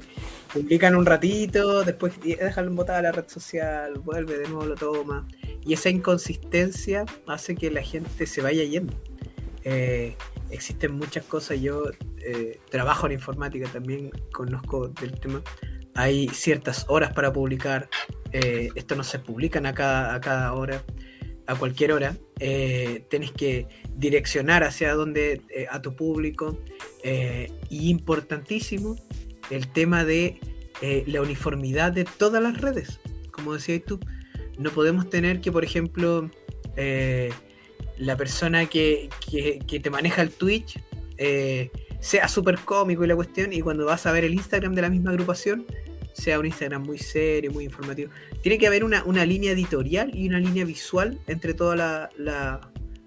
publican un ratito, después dejan botada a la red social, vuelve de nuevo, lo toma. Y esa inconsistencia hace que la gente se vaya yendo. Eh, existen muchas cosas. Yo eh, trabajo en informática también, conozco del tema. Hay ciertas horas para publicar. esto no se publican a cada, a cada hora a cualquier hora, eh, tienes que direccionar hacia donde eh, a tu público. Eh, y importantísimo el tema de la uniformidad de todas las redes. Como decías tú, no podemos tener que, por ejemplo, la persona que, que, te maneja el Twitch sea súper cómico y la cuestión, y cuando vas a ver el Instagram de la misma agrupación, sea un Instagram muy serio, muy informativo. Tiene que haber una, línea editorial y una línea visual entre todas las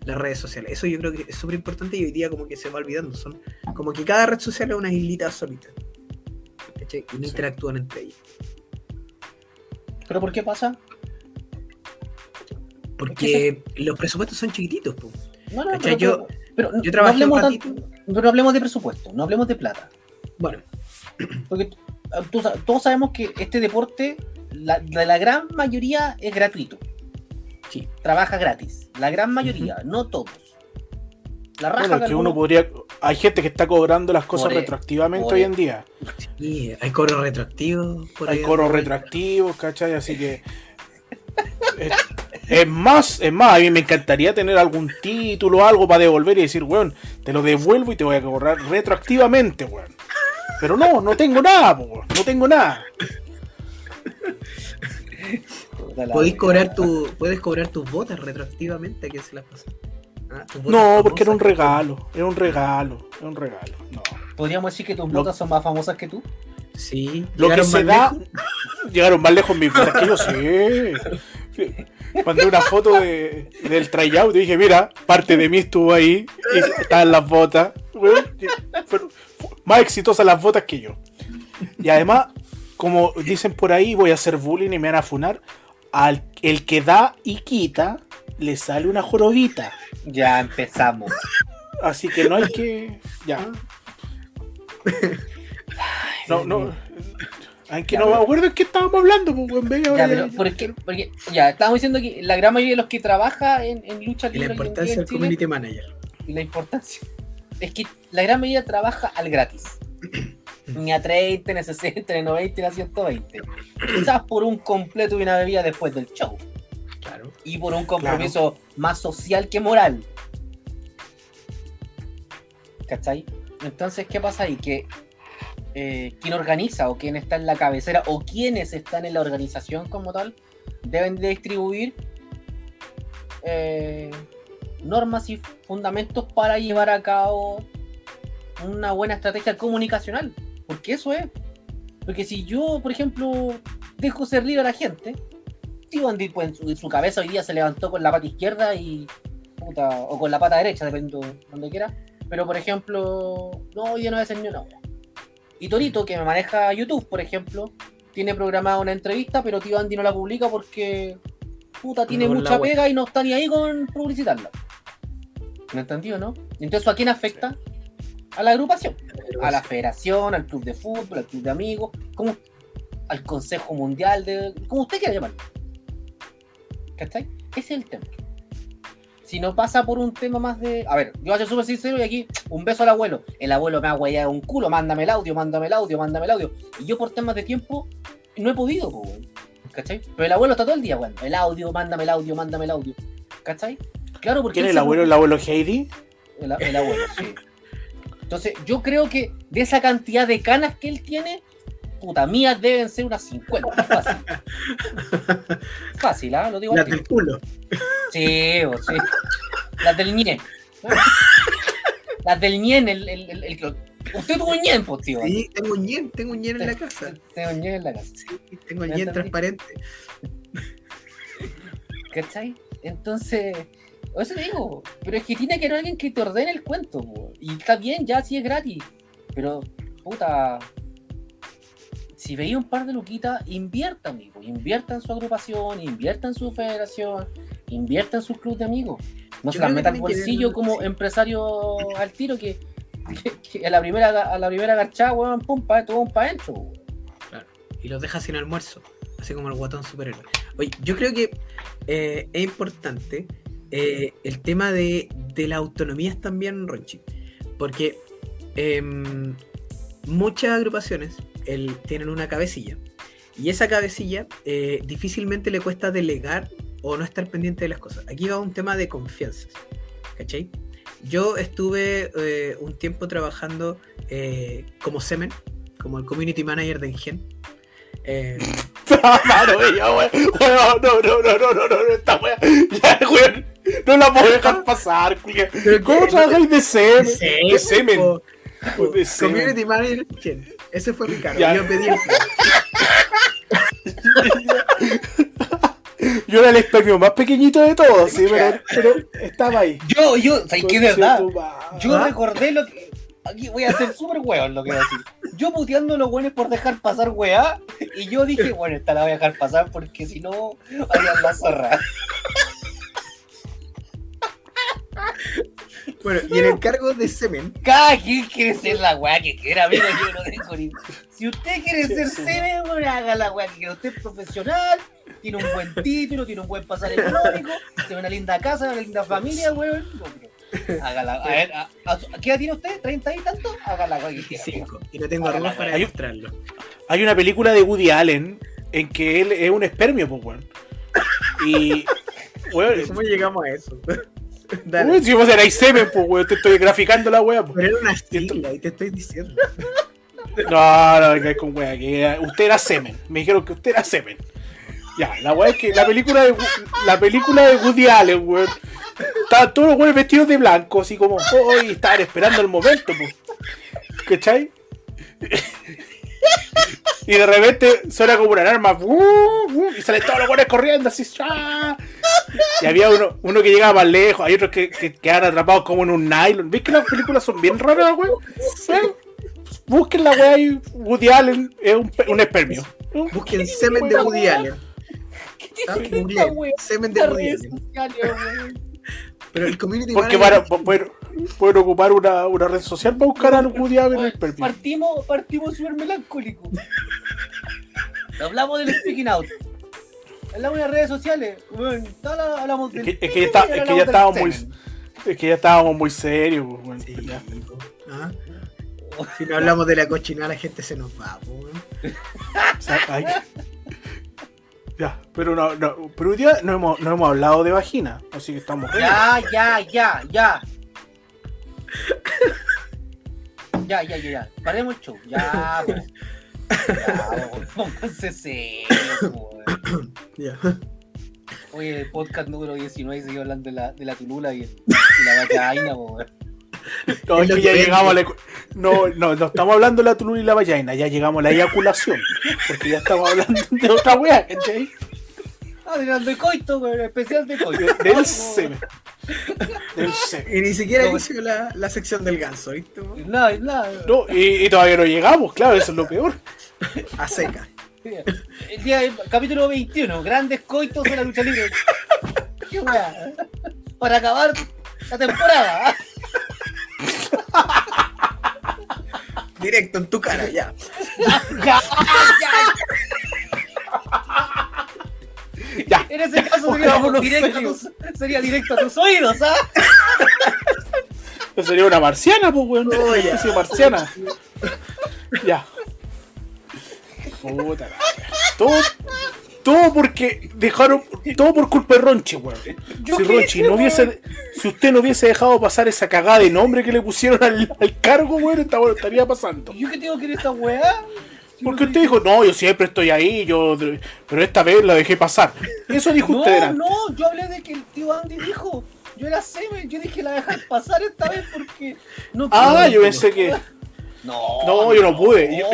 redes sociales. Eso yo creo que es súper importante y hoy día como que se va olvidando. Son como que cada red social es una islita solita. Y no interactúan entre ellas. ¿Pero por qué pasa? Porque los presupuestos son chiquititos. No, no, pero, yo, pero, no hablemos pero no hablemos de presupuesto, no hablemos de plata. Bueno. (clears throat) Porque todos sabemos que este deporte, la, la, gran mayoría es gratuito. Sí. Trabaja gratis. La gran mayoría, no todos. La raja bueno, que uno podría. Hay gente que está cobrando las cosas retroactivamente hoy en día. Sí, hay cobros retroactivos. hay cobros retroactivos, ¿cachai? Así que. Es, más, es más, a mí me encantaría tener algún título o algo para devolver y decir, weón, te lo devuelvo y te voy a cobrar retroactivamente, weón. Pero no, no tengo nada, no tengo nada. Podéis cobrar tu, puedes cobrar tus botas retroactivamente quién se las pasó. Ah, no, porque era un regalo, era un regalo, era un regalo. No. ¿Podríamos decir que tus botas son más famosas que tú? Sí. Lo que se da. Llegaron más lejos mis botas que yo, sí. Mandé una foto de, del tryout y dije, mira, parte de mí estuvo ahí y estaban las botas. Pero, más exitosas las botas que yo. Y además, como dicen por ahí, voy a hacer bullying y me van a funar. Al el que da y quita, le sale una jorobita. Ya empezamos. Así que no hay que. Ya. (laughs) No, no. Hay que no me acuerdo en qué estábamos hablando, pues, ya, pero, porque, porque, ya, estábamos diciendo que la gran mayoría de los que trabaja en, en lucha libre. La importancia del community manager. La importancia es que la gran mayoría trabaja al gratis. (clears throat) ni a 30, ni a 60, ni a 90, ni a 120. Quizás por un completo y una bebida después del show. Claro. Y por un compromiso más social que moral. ¿Cachai? Entonces, ¿qué pasa ahí? Que eh, quien organiza o quien está en la cabecera o quienes están en la organización como tal deben de distribuir eh, normas y fundamentos para llevar a cabo una buena estrategia comunicacional. Porque eso es. Porque si yo, por ejemplo, dejo ser libre a la gente, tío Andy pues, su, cabeza hoy día se levantó con la pata izquierda y. o con la pata derecha, dependiendo donde quiera. Pero por ejemplo, no, día no voy a hacer ni una hora. Y Torito, que me maneja YouTube, por ejemplo, tiene programada una entrevista, pero tío Andy no la publica porque puta tiene mucha pega y no está ni ahí con publicitarla. ¿Me entendió, no? Entonces, ¿a quién afecta? A la agrupación, a la federación, al club de fútbol, al club de amigos, como al Consejo Mundial de. como usted quiera llamarlo. ¿Cachai? Ese es el tema. Si no pasa por un tema más de. A ver, yo voy a ser súper sincero y aquí un beso al abuelo. El abuelo me ha guayado un culo, mándame el audio, mándame el audio, mándame el audio. Y yo por temas de tiempo no he podido. ¿cachai? Pero el abuelo está todo el día, weón. El audio, mándame el audio, mándame el audio. ¿cachai? Claro, porque. ¿Quién es el abuelo? ¿El abuelo Heidi? el, el abuelo, sí. Entonces, yo creo que de esa cantidad de canas que él tiene, puta, mías deben ser unas 50. Fácil. (laughs) Fácil, ¿ah? Lo digo al culo. Sí, o sí. Las del ñe. Las del ñen, el, el, el, el- Usted tuvo ñen, pues, tío. Sí, tengo un ñen, tengo un ñen en la casa. Tengo ñen en la casa. Sí, tengo el Ya ñen transparente. ¿Cachai? Entonces, eso te digo, pero es que tiene que haber alguien que te ordene el cuento, po. y está bien, ya si es gratis, pero puta, si veía un par de luquitas, invierta, amigo, invierta en su agrupación, invierta en su federación, invierta en su club de amigos. No Yo se que meta al que bolsillo como sí. empresario al tiro que, que- que a la primera a la primera garchada, weón, pum, pa, todo un pa' adentro, weón. y los deja sin almuerzo, así como el guatón superhéroe. Oye, yo creo que eh, es importante eh, el tema de, de las autonomías también, Ronchi, porque em, muchas agrupaciones el- tienen una cabecilla y esa cabecilla eh, difícilmente le cuesta delegar o no estar pendiente de las cosas. Aquí va un tema de confianza, ¿cachai? Yo estuve eh, un tiempo trabajando eh, como semen, como el community manager de Engen. Eh, (laughs) no, no, no, no, no, no, no, esta wea. (laughs) Ya, weón. No la puedo dejar pasar, culiao. ¿Cómo trabajáis de semen? De semen. po, De semen. community manager de Engen. Ese fue mi cargo. Ya. Yo pedí el (laughs) Yo era el espermio más pequeñito de todos, sí, pero, pero estaba ahí. Yo, yo, ¿sabes qué es verdad? Yo ¿Ah? recordé lo que. Aquí voy a hacer súper hueón lo que voy a decir. Yo puteando a los hueones por dejar pasar weá. Y yo dije, bueno, esta la voy a dejar pasar porque si no, harían la zorra. (laughs) Bueno, y el encargo de semen, Cada quien quiere ser la weá que quiera, amigo. Yo no tengo ni. Si usted quiere Sí, ser sí. semen, bueno, haga la weá que quiera. Usted es profesional, tiene un buen título, tiene un buen pasar económico, tiene una linda casa, una linda familia, weón. Hágala. A ver, a- a- ¿qué edad tiene usted? ¿30 y tanto? Haga la weá que quiera. 25. Y no tengo arrugas para demostrarlo. Hay una película de Woody Allen en que él es un espermio, pues, weón. Y. (laughs) Weón, ¿Cómo llegamos a eso? Dale. si vos erais semen, pues, weón, te estoy graficando la wea, pues. Pero era una sigla y te estoy diciendo. No, no, que con wea, que era- usted era semen. Me dijeron que usted era semen. Ya, la wea es que la película de la película de Woody Allen, weón. Estaban todos los weones vestidos de blanco, así como, oh, y estaban esperando el momento, pues. ¿Cachai? Y de repente suena como una alarma, y salen todos los weones corriendo, así, ¡ah! Y había uno, uno que llegaba más lejos, hay otros que, que quedaban atrapados como en un nylon. ¿Ves que las películas son bien raras, weón? Weón, Busquen la weá y Woody Allen es un, un espermio. Busquen semen de Woody Allen. ¿Qué Ah? Semen de Woody Allen. Pero el community Porque para, pueden, pueden ocupar una, una red social para buscar a Woody Allen Oye, espermio. Partimos, partimos súper melancólicos. (laughs) Hablamos del speaking out. Hablamos de las redes sociales. Bueno, hablamos Es del que, es que ya, está- es que ya estábamos muy, es que ya estábamos muy serios, pues, weón. Sí, Ya. ¿ah? Si no hablamos de la cochinada, la gente se nos va, weón. (laughs) O sea, ay. Ya, pero no, no, pero hoy día no hemos, no hemos hablado de vagina, así que estamos. Ya, ya, ya, ya. Ya, ya, ya, ya. Paremos el show. Ya, po. Ya, po. Pónganse serios. (coughs) Ya. Oye, el podcast número 19 sigue hablando de la, de la tulula y, el- y la vacaina, po, weón. (laughs) No, ya llegamos a la no, no, no estamos hablando de la tulula y la vallaina, ya llegamos a la eyaculación, porque ya estamos hablando de otra wea, ¿cachai? Ah, de de coito, weón. Especial de coito. Del semen. Del (laughs) semen. Y ni siquiera No, inició la, la sección del ganso, ¿viste? Nada, nada. No, y, y todavía no llegamos, claro, eso es lo peor. A seca. El día del capítulo 21, grandes coitos de la lucha libre. Qué weá. Para acabar la temporada. Directo en tu cara, ya. Ya, ya, Ya, En ese caso sería, Pongámonos directo tus, sería directo a tus oídos, ¿ah? Sería una marciana, pues, weón. Oh, Una especie de marciana. Ya. Puta. Todo, todo porque dejaron. Todo por culpa de Ronchi, weón. ¿Yo Si Ronchi no hubiese. Si usted no hubiese dejado pasar esa cagada de nombre que le pusieron al, al cargo, weón, esta weá estaría pasando. ¿Y ¿Yo qué tengo que ir a esta weá? Porque usted dijo, no, yo siempre estoy ahí, yo. Pero esta vez la dejé pasar. Eso dijo No, usted delante. no, yo hablé de que el tío Andy dijo. Yo era semen, yo dije la dejar pasar esta vez porque no Ah, yo pensé que. No, No, yo no pude. Yo-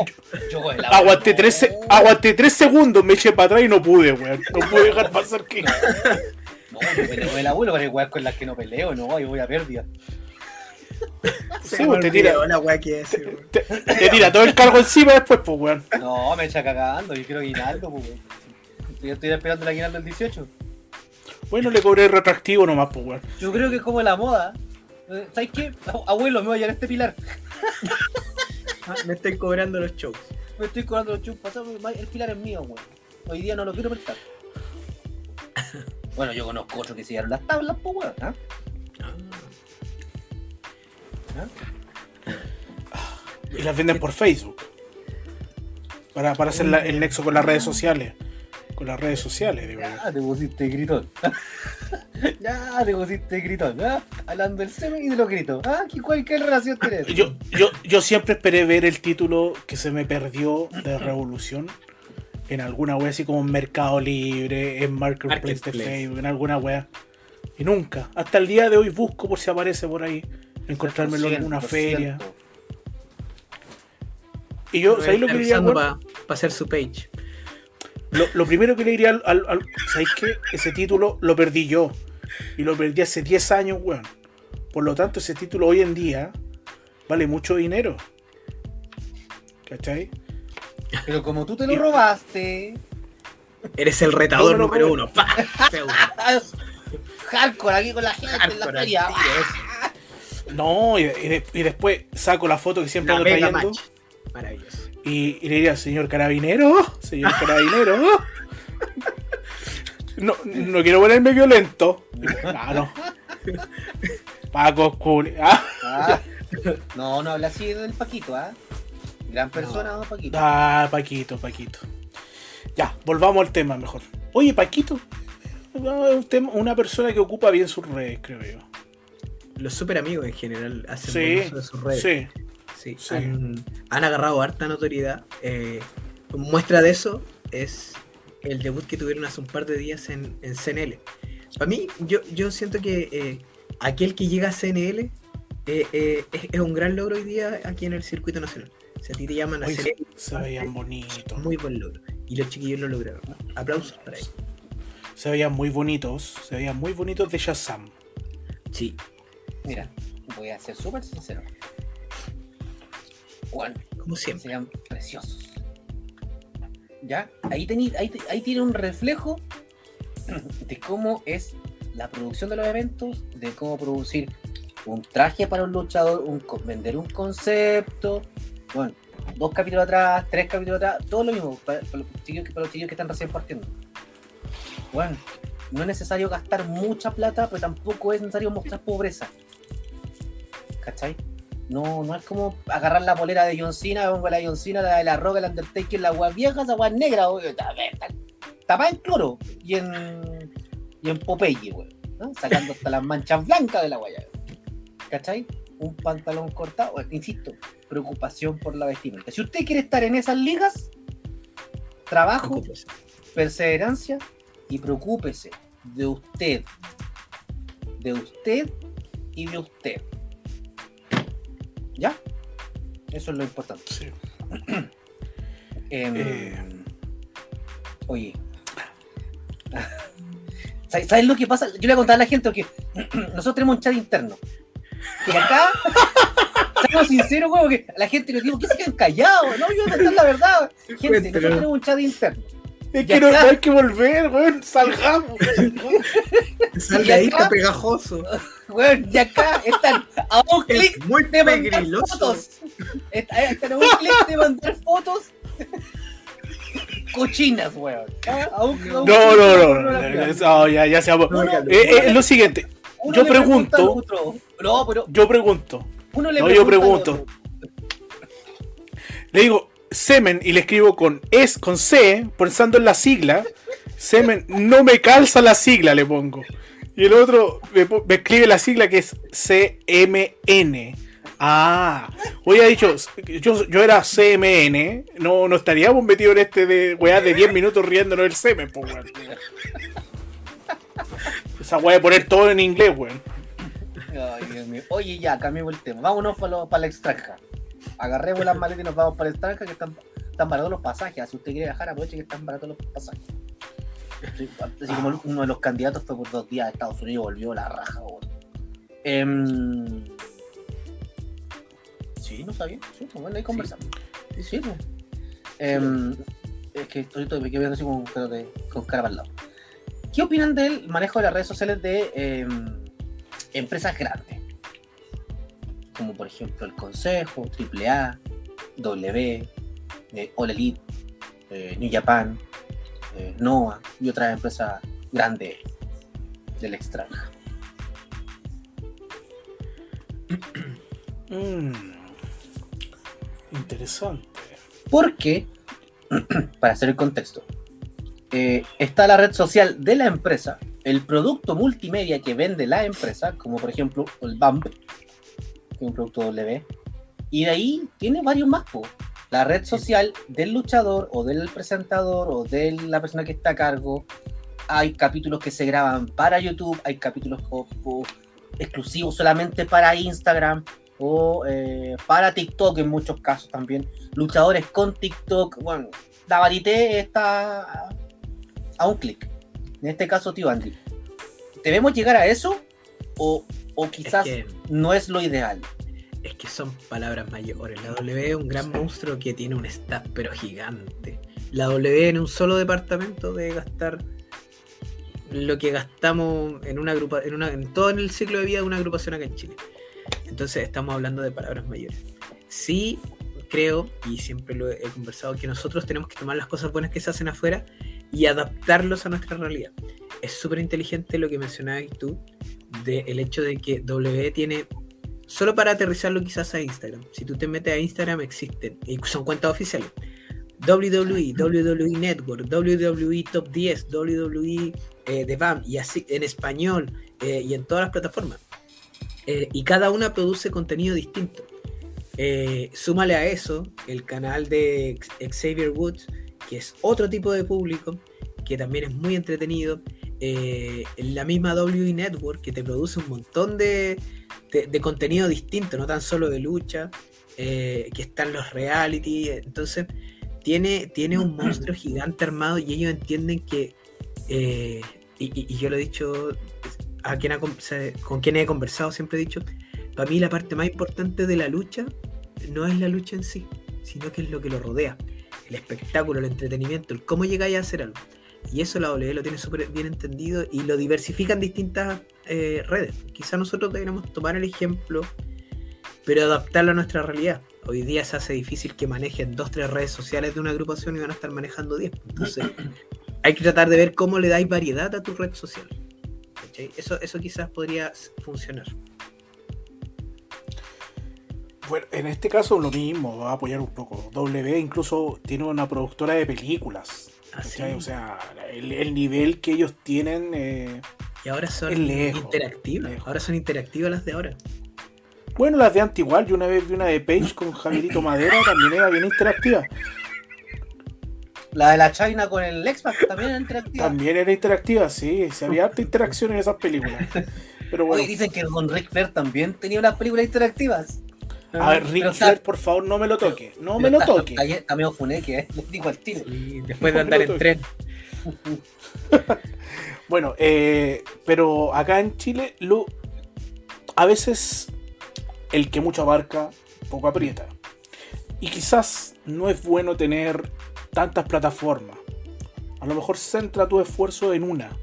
yo con agua, Aguanté no. tres, aguanté tres segundos, me eché para atrás y no pude, weón. No pude (laughs) dejar pasar que. No, yo peleo el abuelo, pero hay weas con las que no peleo, no, yo voy a pérdida. Sí, Se me pues, te tira- la weá que decir, weón. Te, te tira todo el cargo encima después, pues, weón. No, me echa cagando, yo quiero aguinaldo, pues. weón. Yo estoy esperando el aguinaldo el 18. Bueno, le cobré retroactivo nomás, pues, weón. Yo creo que es como la moda. Eh, ¿Sabes qué? Abuelo, me voy a llevar este pilar. Ah, me estoy cobrando los shows. Me estoy cobrando los chupas, el pilar es mío, weón. Hoy día no lo quiero prestar. Bueno, yo conozco otros que se llevaron las tablas, pues, weón. ¿ah? Y las venden por Facebook. Para, para hacer la- el nexo con las redes sociales. Con las redes sociales, digo. Ya te pusiste gritón. (laughs) ya te pusiste gritón, ¿ah? Hablando del semen y de los gritos. ¿Ah? ¿Qué, cuál, ¿Qué relación tenés? Yo, yo, yo siempre esperé ver el título que se me perdió de Revolución en alguna wea así como en Mercado Libre, en Marketplace, de. Facebook, en alguna wea. Y nunca. Hasta el día de hoy busco por si aparece por ahí. Encontrármelo en una Lo feria. Y yo, ¿sabéis lo que diría, para hacer su page. Lo, lo primero que le diría al, al, al- ¿Sabéis qué? Ese título lo perdí yo. Y lo perdí hace 10 años, weón. Por lo tanto, ese título hoy en día vale mucho dinero. ¿Cachai? Pero como tú te lo robaste. Eres el retador No, número no. uno. ¡Pah! Feudo. (laughs) Hardcore aquí con la gente en la Hardcore feria. No, y, y de- y después saco la foto que siempre La ando trayendo. Match. Maravilloso. Y, y le diría, señor carabinero, señor carabinero. No, no quiero ponerme violento. No, no. Paco Culi. Ah, Ah, no, no habla así del Paquito, ¿ah? Gran persona, ¿no, Paquito? ah, Paquito, Paquito. Ya, volvamos al tema mejor. Oye, Paquito. una persona que ocupa bien sus redes, creo yo. Los super amigos en general hacen Sí, de sus redes. Sí. Sí, Sí. Han, han agarrado harta notoriedad. Eh, muestra de eso es el debut que tuvieron hace un par de días en, en CNL. Para mí, yo, yo siento que eh, aquel que llega a CNL eh, eh, es, es un gran logro hoy día aquí en el circuito nacional. Si a ti te llaman a CNL, se veían bonitos. muy buen logro. Y los chiquillos lo lograron. Aplausos para ellos. Se veían muy bonitos. Se veían muy bonitos de Shazam. Sí, Mira, voy a ser súper sincero. Juan, como siempre. sean preciosos. ¿Ya? Ahí, tení, ahí, ahí tiene un reflejo de cómo es la producción de los eventos, de cómo producir un traje para un luchador, un, vender un concepto. Bueno, dos capítulos atrás, tres capítulos atrás, todo lo mismo para, para los, que- para los chiquillos que están recién partiendo. Bueno, no es necesario gastar mucha plata, pero tampoco es necesario mostrar pobreza. ¿Cachai? No, no es como agarrar la polera de John Cena, pongo la John Cena, la de la Roca, el Undertaker, la agua vieja, esa agua negra, tapada en cloro y en, y en Popeye, güey, ¿no? sacando hasta las manchas blancas de la guaya. ¿Cachai? Un pantalón cortado, bueno, insisto, preocupación por la vestimenta. Si usted quiere estar en esas ligas, trabajo, perseverancia y preocúpese de usted, de usted y de usted. ¿Ya? Eso es lo importante. Sí. (clears throat) Em, Eh. Oye. (laughs) ¿Sabes sabes lo que pasa? Yo le voy a contar a la gente porque (clears throat) nosotros tenemos un chat interno. Y acá, (laughs) seamos sinceros, güey, porque a la gente le digo que se quedan callados. No, yo voy a contar la verdad. Gente, Cuéntelo. nosotros tenemos un chat interno. Es que no, hay que volver, weón. Salgamos. (laughs) Sal Y de ahí, está pegajoso. Güey, y acá están a un clic muy de mandar fotos. A un clic de mandar fotos. cochinas, weón. A un- a un- No, no, no. no, no, no, no. no, ya, ya se No, Eh, eh, es lo siguiente. Uno yo pregunto- otro. No, pero Yo pregunto. uno le No, yo pregunto. Le digo semen y le escribo con es con C, pensando en la sigla. Semen, no me calza la sigla, le pongo. Y el otro me, escribe la sigla que es CMN. Ah, hubiera dicho, yo, yo era CMN, no, no estaríamos metidos en este de weá de 10 minutos riéndonos del semen, po, weón. Esa weá de poner todo en inglés, weón. Oye, ya, cambiemos el tema. Vámonos para, para la extranja. Agarremos las maletas y nos vamos para la extranja que están, están baratos los pasajes. Si usted quiere viajar, aproveche que están baratos los pasajes. Sí, Así como uno de los candidatos fue por dos días a Estados Unidos y volvió la raja. Em, Sí, no está bien. Sí, pues bueno, ahí conversamos. Sí, sí, pues. Em, es que ahorita me quedo viendo así con, con cara para el lado. ¿Qué opinan del manejo de las redes sociales de em, empresas grandes? Como por ejemplo el Consejo, AAA, W, eh, All Elite, eh, New Japan, eh, y otras empresas grandes del extranjero. (clears throat) Mm. Interesante. Porque, (clears throat) para hacer el contexto, eh, está la red social de la empresa, el producto multimedia que vende la empresa, como por ejemplo el BAMP, que es un producto W, y de ahí tiene varios más. po. La red social del luchador o del presentador o de la persona que está a cargo. Hay capítulos que se graban para YouTube, hay capítulos o- o exclusivos solamente para Instagram o eh, para TikTok en muchos casos también luchadores con TikTok. Bueno, la varité está a, un clic. En este caso, tío Andy. ¿Debemos llegar a eso? ¿O, o quizás Es que, no es lo ideal? Es que son palabras mayores. La W es un gran monstruo que tiene un staff pero gigante. La W en un solo departamento de gastar lo que gastamos en una en una, en todo el ciclo de vida de una agrupación acá en Chile. Entonces estamos hablando de palabras mayores. Sí creo, y siempre lo he conversado, que nosotros tenemos que tomar las cosas buenas que se hacen afuera y adaptarlos a nuestra realidad. Es súper inteligente lo que mencionabas tú, del hecho de que W tiene, solo para aterrizarlo quizás a Instagram, si tú te metes a Instagram existen, y son cuentas oficiales. WWE, WWE Network, WWE Top 10, WWE eh, The BAM, y así en español eh, y en todas las plataformas. Eh, y cada una produce contenido distinto. Eh, súmale a eso el canal de Xavier Woods, que es otro tipo de público, que también es muy entretenido. Eh, la misma WWE Network, que te produce un montón de, de- de contenido distinto, no tan solo de lucha, eh, que están los reality. Entonces, tiene, tiene un monstruo (clears throat) gigante armado y ellos entienden que, eh, y, yo lo he dicho a quien ha con quien he conversado, siempre he dicho, para mí la parte más importante de la lucha no es la lucha en sí, sino que es lo que lo rodea, el espectáculo, el entretenimiento, el cómo llegáis a hacer algo. Y eso la W lo tiene súper bien entendido y lo diversifica en distintas eh, redes. Quizá nosotros deberíamos tomar el ejemplo, pero adaptarlo a nuestra realidad. Hoy día se hace difícil que manejen dos, tres redes sociales de una agrupación y van a estar manejando 10. Entonces, (clears throat) hay que tratar de ver cómo le dais variedad a tu red social. ¿cachai? Eso, eso quizás podría funcionar. Bueno, en este caso lo mismo, va a apoyar un poco. W incluso tiene una productora de películas. O sea, el, el nivel que ellos tienen. eh, Y ahora son lejos, interactivas. lejos. Ahora son interactivas las de ahora. Bueno, las de antes igual. Yo una vez vi una de Page con Javierito Madera, también era bien interactiva. La de la China con el X-Pac también era interactiva. También era interactiva, sí. Se había harta interacción en esas películas. Pero bueno, Oye, dicen que con Rick Flair también tenía unas películas interactivas. A ver, Rick Flair, por favor, no me lo toque. No me lo toque. Está medio funeque, ¿eh? Les digo al tiro. Y después de andar en tren. (laughs) Bueno, eh, pero acá en Chile, lo, a veces el que mucho abarca, poco aprieta. Y quizás no es bueno tener tantas plataformas. A lo mejor centra tu esfuerzo en una.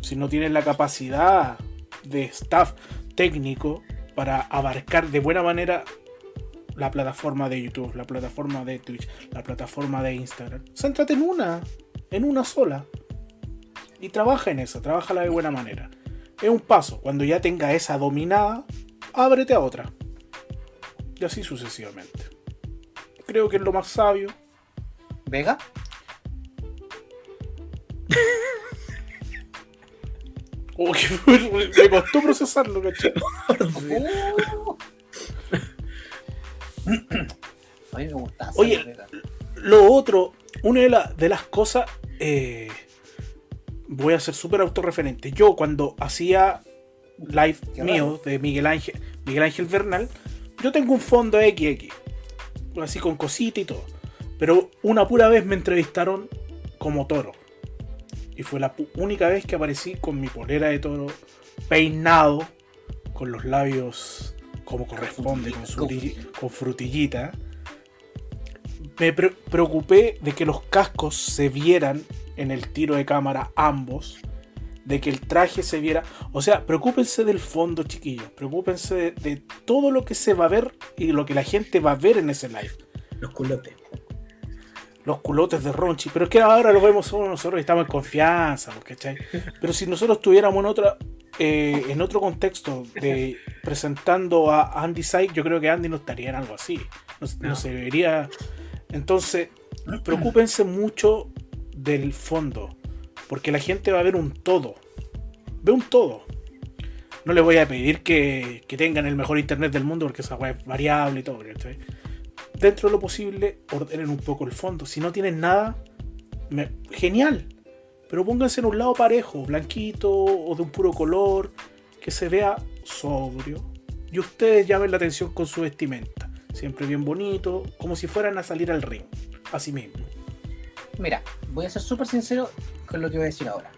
Si no tienes la capacidad de staff técnico para abarcar de buena manera la plataforma de YouTube, la plataforma de Twitch, la plataforma de Instagram. Céntrate en una, en una sola. Y trabaja en eso, trabajala de buena manera. Es un paso. Cuando ya tenga esa dominada, ábrete a otra. Y así sucesivamente. Creo que es lo más sabio. ¿Vega? (laughs) Oh, que me costó procesarlo, ¿cachai? Uh. A mí me Oye. Lo otro, una de, la- de las cosas, eh, voy a ser súper autorreferente. Yo cuando hacía live Qué mío de Miguel Ángel, Miguel Ángel Bernal, yo tengo un fondo XX, así con cosita y todo. Pero una pura vez me entrevistaron como toro. Y fue la única vez que aparecí con mi polera de toro, peinado, con los labios como corresponde, con, su Con li- con frutillita. Me pre- preocupé de que los cascos se vieran en el tiro de cámara ambos, de que el traje se viera. O sea, preocúpense del fondo, chiquillos. Preocúpense de, de todo lo que se va a ver y lo que la gente va a ver en ese live. Los culotes. Los culotes de Ronchi. Pero es que ahora lo vemos solo nosotros y estamos en confianza, ¿cachai? Pero si nosotros estuviéramos en otra. eh, en otro contexto de presentando a Andy Syke, yo creo que Andy no estaría en algo así. No, se vería. Entonces, preocúpense mucho del fondo. Porque la gente va a ver un todo. Ve un todo. No les voy a pedir que, que tengan el mejor internet del mundo porque esa web es variable y todo. ¿cachai? Dentro de lo posible, ordenen un poco el fondo. Si no tienen nada, me- genial. Pero pónganse en un lado parejo, blanquito o de un puro color, que se vea sobrio. Y ustedes llamen la atención con su vestimenta. Siempre bien bonito, como si fueran a salir al ring. Así mismo. Mira, voy a ser súper sincero con lo que voy a decir ahora.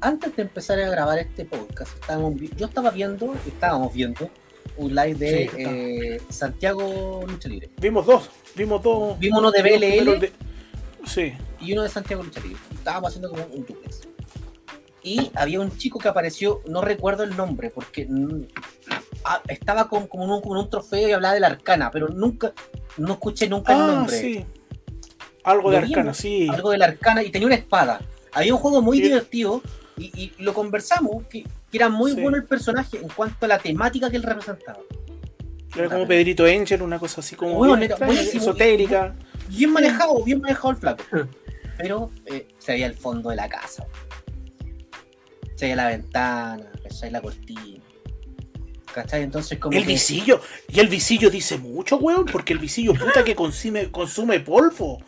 Antes de empezar a grabar este podcast, estábamos yo estaba viendo, estábamos viendo un live de Sí, eh, Santiago Lucha Libre. Vimos dos, vimos dos. Vimos uno de BLL de- Sí, y uno de Santiago Lucha Libre. Estábamos haciendo como un duplex. Y había un chico que apareció, no recuerdo el nombre, porque ah, estaba con- como, en un, trofeo y hablaba de la arcana, pero nunca, no escuché nunca el Ah, nombre. sí. Algo de arcana, vimos, sí. algo de la arcana y tenía una espada. Había un juego muy Sí. divertido y, y lo conversamos, que, que era muy Sí. bueno el personaje en cuanto a la temática que él representaba. Era como Pedrito Angel, una cosa así como Bueno, bien extraña, esotérica. Bien manejado, bien manejado el flaco. Pero eh, se veía el fondo de la casa. Se veía la ventana, ¿cachai? La cortina. ¿Cachai? Entonces como El que- visillo. Y el visillo dice mucho, weón, porque el visillo puta que consume, consume polvo.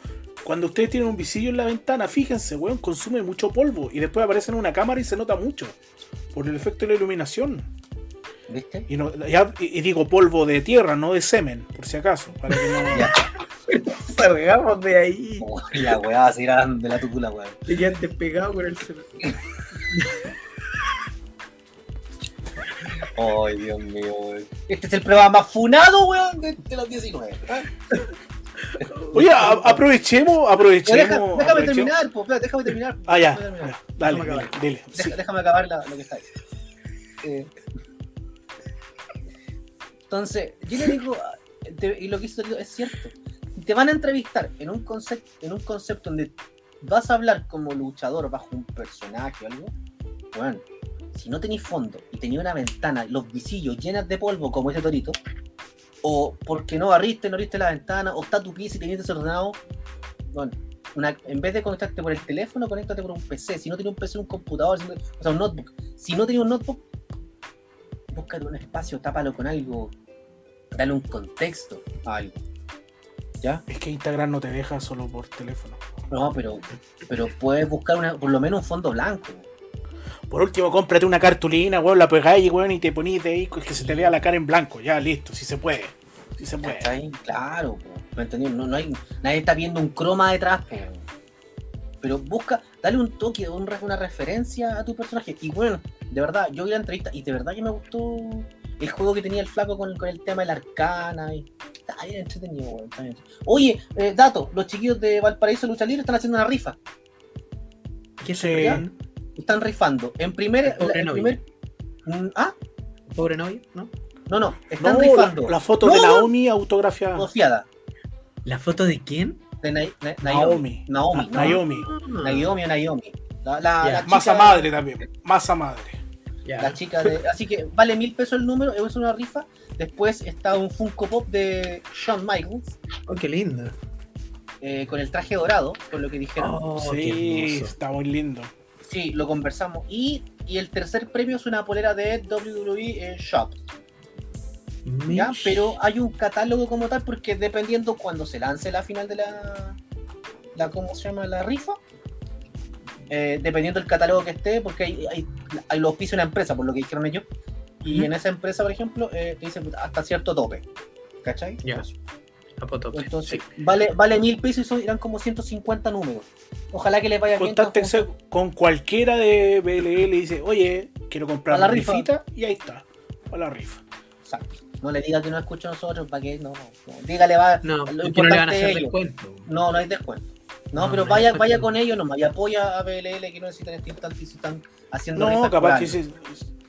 Cuando ustedes tienen un visillo en la ventana, fíjense, weón, consume mucho polvo. Y después aparece en una cámara y se nota mucho. Por el efecto de la iluminación. ¿Viste? Y, no- ya- y- y digo polvo de tierra, no de semen, por si acaso. Para que no- (laughs) Ya. (laughs) Salgamos de ahí. Oh, la weá va a seguir de la tutula, weón. Te quedaste pegado con el celular. (laughs) Ay, Dios mío, weón. Este es el programa más funado, weón, de, de los 19. ¿ah? Oye, a- aprovechemos, aprovechemos. deja- déjame aprovechemos. terminar, po, espera, déjame terminar. Ah, ya. Terminar. Dale, Déjame dile, dile. Deja- Sí. Déjame acabar la- lo que está diciendo. Eh, entonces, yo le digo, te- y lo que hizo es cierto. Te van a entrevistar en un concepto, en un concepto donde vas a hablar como luchador bajo un personaje o algo. Bueno, si no tenéis fondo y tenéis una ventana, los visillos llenas de polvo como ese torito, o porque no barriste, no abriste la ventana, o está tu pieza y tenías desordenado, bueno, una- en vez de conectarte por el teléfono, conéctate por un PC. Si no tienes un PC, un computador, si no- o sea, un notebook. Si no tienes un notebook, búscate un espacio, tápalo con algo, dale un contexto a algo. ¿Ya? Es que Instagram no te deja solo por teléfono. No, pero, pero puedes buscar una, por lo menos un fondo blanco. Por último, cómprate una cartulina, weón, la pegáis, weón, y te ponís de ahí que se te vea la cara en blanco. Ya, listo, si se puede. Si se puede. ¿Cachai? Claro, po, ¿me entendí? No, no hay, nadie está viendo un croma detrás, po. pero busca, dale un toque, un una referencia a tu personaje. Y bueno, de verdad, yo vi la entrevista y de verdad que me gustó el juego que tenía el flaco con, con el tema de la arcana. Y, está bien entretenido, weón, está bien. Oye, eh, dato, los chiquillos de Valparaíso Lucha Libre están haciendo una rifa. ¿Qué se? Están rifando. En primer. Novio. primer mm, ah, Pobre novio, ¿no? No, no, están No, rifando. la, la foto No, de no. Naomi autografiada. ¿La foto de quién? De Na- Na- Naomi. Naomi. Na- Naomi. Naomi o Naomi. La, la, Ya. la Masa madre también. Masa madre. La chica de. Así que vale mil pesos el número, es una rifa. Después está un Funko Pop de Shawn Michaels Oh, qué lindo. eh, con el traje dorado, con lo que dijeron. Oh, sí, está muy lindo. Sí, lo conversamos. Y, y el tercer premio es una polera de WWE eh, Shop. ¿ya? Pero hay un catálogo como tal porque dependiendo cuando se lance la final de la, la ¿cómo se llama? La rifa, eh, dependiendo del catálogo que esté, porque hay, hay, hay los auspicia una empresa, por lo que dijeron ellos, y en esa empresa, por ejemplo, eh, te dicen hasta cierto tope, ¿cachai? Ya. A potope, Entonces, sí. vale, vale mil pesos y son, irán como 150 números. Ojalá que les vaya bien. Contáctense con cualquiera de BLL y dice, oye, quiero comprar A la rifa. rifita y ahí está. A la rifa. Exacto. No le diga que no escucha a nosotros, para que no, no. Dígale, va, No, lo no le van a hacer descuento. No, no hay descuento. No, No, pero no vaya, vaya con ellos nomás y apoya a BLL que no necesitan este instante y se están haciendo No, capaz que sí,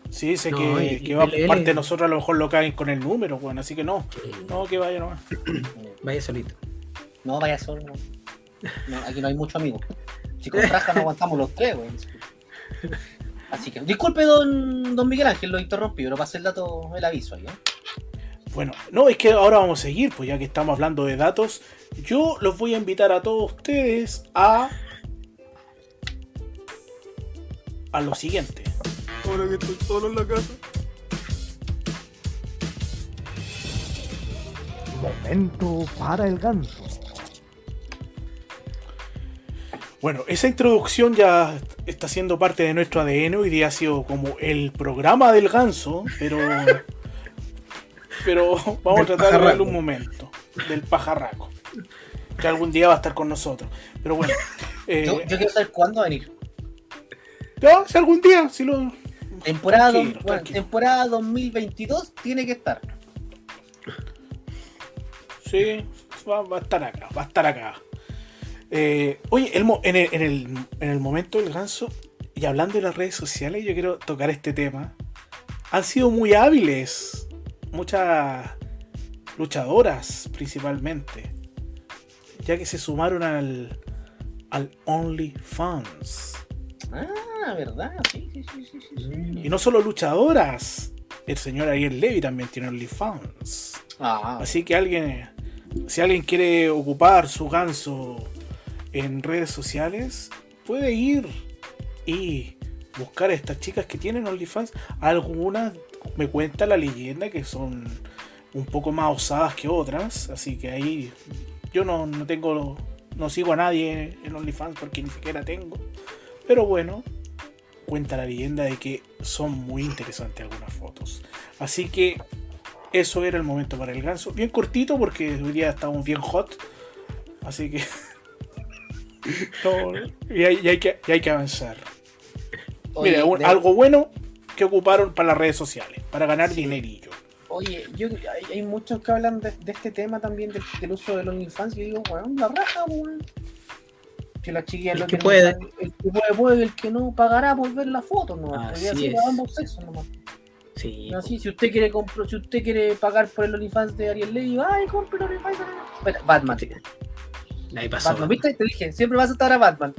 sí dice No, que, y- que y va por BLL. parte de nosotros, a lo mejor lo caen con el número, bueno, así que no. No, que vaya nomás. (clears throat) Vaya solito. No, vaya solo. No. No, aquí no hay muchos amigos. Si con raja no aguantamos los tres, güey. Así que, disculpe, don, don Miguel Ángel, lo interrumpí, pero pasé el dato, el aviso ahí, ¿eh? Bueno, no, es que ahora vamos a seguir, pues ya que estamos hablando de datos, yo los voy a invitar a todos ustedes a. a lo siguiente. Ahora que estoy solo en la casa. Momento para el ganso. Bueno, esa introducción ya está siendo parte de nuestro ADN. Hoy día ha sido como el programa del ganso, pero. Pero vamos Del a tratar de darle pajarraco. un momento. Del pajarraco. Que algún día va a estar con nosotros. Pero bueno. eh, Yo, yo quiero saber cuándo va a venir. ya, si algún día, si lo. Temporada, Tranquilo, dos- bueno, tranquilo. temporada 2022 tiene que estar. Sí, va, va a estar acá, va a estar acá. Eh, oye, el mo- en, el, en, el, en el momento del ganso, y hablando de las redes sociales, yo quiero tocar este tema. Han sido muy hábiles muchas luchadoras, principalmente, ya que se sumaron al, al OnlyFans. Ah, ¿verdad? Sí, sí, sí, sí, sí. Y no solo luchadoras, el señor Ariel Levy también tiene OnlyFans. Ah, Así que alguien, si alguien quiere ocupar su ganso en redes sociales, puede ir y buscar a estas chicas que tienen OnlyFans. Algunas, me cuenta la leyenda, que son un poco más osadas que otras. Así que ahí yo no, no tengo, no sigo a nadie en OnlyFans porque ni siquiera tengo. Pero bueno, cuenta la leyenda de que son muy interesantes algunas fotos. Así que eso era el momento para el ganso. Bien cortito porque hoy día estamos bien hot. Así que. (laughs) no, y, hay, y hay que, y hay que avanzar. oye, Mira, un- de- algo bueno que ocuparon para las redes sociales, para ganar Sí. dinerillo. Oye, yo, hay, hay muchos que hablan de, de este tema también, del, del uso de los OnlyFans. Y yo digo, weón, la raja, weón. Que las chiquillas El lo que puede. El que puede, puede, el que no pagará por ver la foto, ¿no? Así es. ambos sexos. Sí. Así, si usted quiere compro, si usted quiere pagar por el OnlyFans de Ariel Levy, ay, compre el OnlyFans. Espera, Batman. Sí. Ahí pasó. Batman, ¿viste? Te dije, siempre vas a estar a Batman.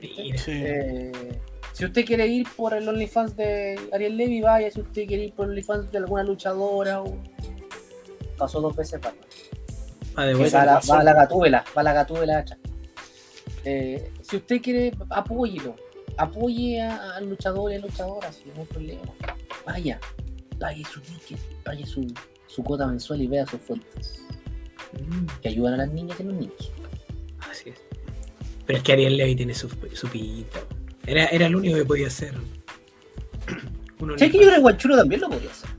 Mira. Sí. Eh, si usted quiere ir por el OnlyFans de Ariel Levy, vaya. Si usted quiere ir por el OnlyFans de alguna luchadora, o... pasó dos veces Batman. De vuelta. va, a la, va a la gatúbela, va a la gatúbela hacha. Eh, si usted quiere, apóyelo. Apoye a- al luchador y a luchadoras, si no hay problema. Vaya, pague su ticket, pague su, su cuota mensual y vea sus fuentes. Mm, Que ayudan a las niñas y a los niños. Así es. Pero es que Ariel Levy tiene su, su. Era, era el único que podía hacer. (clears throat) ¿Sabes que yo creo que Guanchulo también lo podría hacer?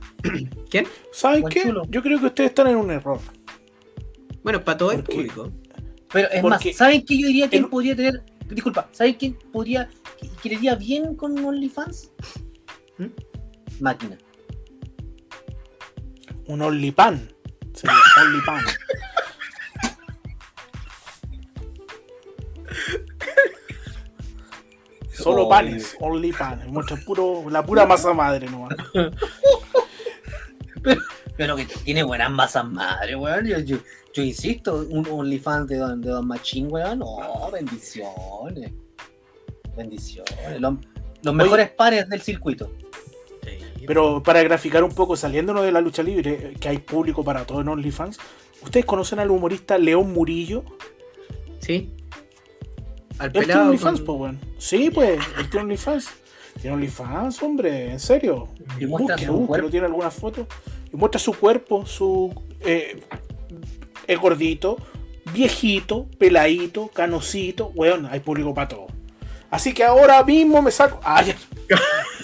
¿Quién? ¿Saben Buen qué? Yo creo que ustedes están en un error. Bueno, para todo el ¿Por qué? público. Pero es Porque más, ¿saben qué yo diría que el- él podría tener? Disculpa, ¿saben quién podría, que, que le iría bien con OnlyFans? ¿Mm? Máquina. Un OnlyPan. Sería (laughs) OnlyPan. Solo Oh, panes, OnlyPan. Muestra puro, la pura masa madre nomás. (laughs) Pero que tiene buenas masas madre, weón. Yo, yo, yo insisto, un OnlyFans de Don, de Don Machín, weón. No, bendiciones. Bendiciones. Los, los mejores pares del circuito. Pero para graficar un poco, saliéndonos de la lucha libre, que hay público para todo en OnlyFans, ¿ustedes conocen al humorista León Murillo? Sí. Al Él tiene pelado. OnlyFans, con- pues, weón. Sí, pues, él tiene OnlyFans. Tiene OnlyFans, hombre, en serio. Y muestra Busque, su busque, cuerpo. lo tiene alguna foto. Y muestra su cuerpo, su. Eh, es gordito, viejito, peladito, canosito. Weón, hay público para todo. Así que ahora mismo me saco. Ah, ya.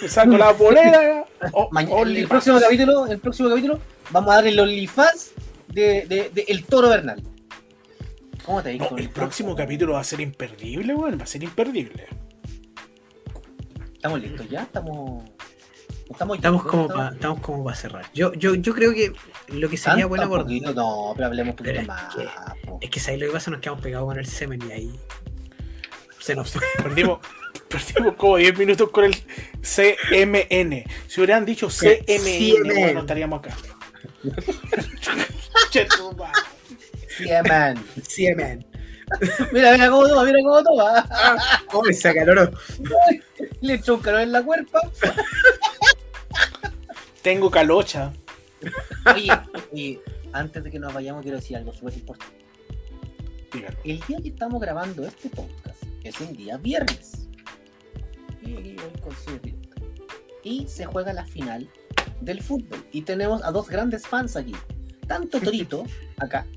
Me saco la bolera. (laughs) Oh, Mañana, el, próximo capítulo, el próximo capítulo, vamos a dar el OnlyFans de, de, de El Toro Bernal. ¿Cómo te digo? No, el próximo capítulo va a ser imperdible, weón. Va a ser imperdible. ¿Estamos listos ya? ¿Estamos...? Estamos, Estamos listos? como para estamos como para cerrar. Yo, yo, yo creo que lo que sería bueno poquito, No, pero hablemos un poquito Pero es más. que- es que ¿sabes lo que pasa? Nos quedamos pegados con el semen y ahí se nos fue. (laughs) Perdimos, perdimos como 10 minutos con el CMN. Si hubieran dicho CMN, CMN. no estaríamos acá. (laughs) Man. Semen. (laughs) Mira, mira cómo toma, mira cómo toma. Oh, me acaloró. Le echó un calor en la cuerpa. Tengo calocha. Oye, oye, antes de que nos vayamos, quiero decir algo súper importante. El día que estamos grabando este podcast es un día viernes. Y, y. Y se juega la final del fútbol. Y tenemos a dos grandes fans aquí. Tanto Torito, (laughs) acá,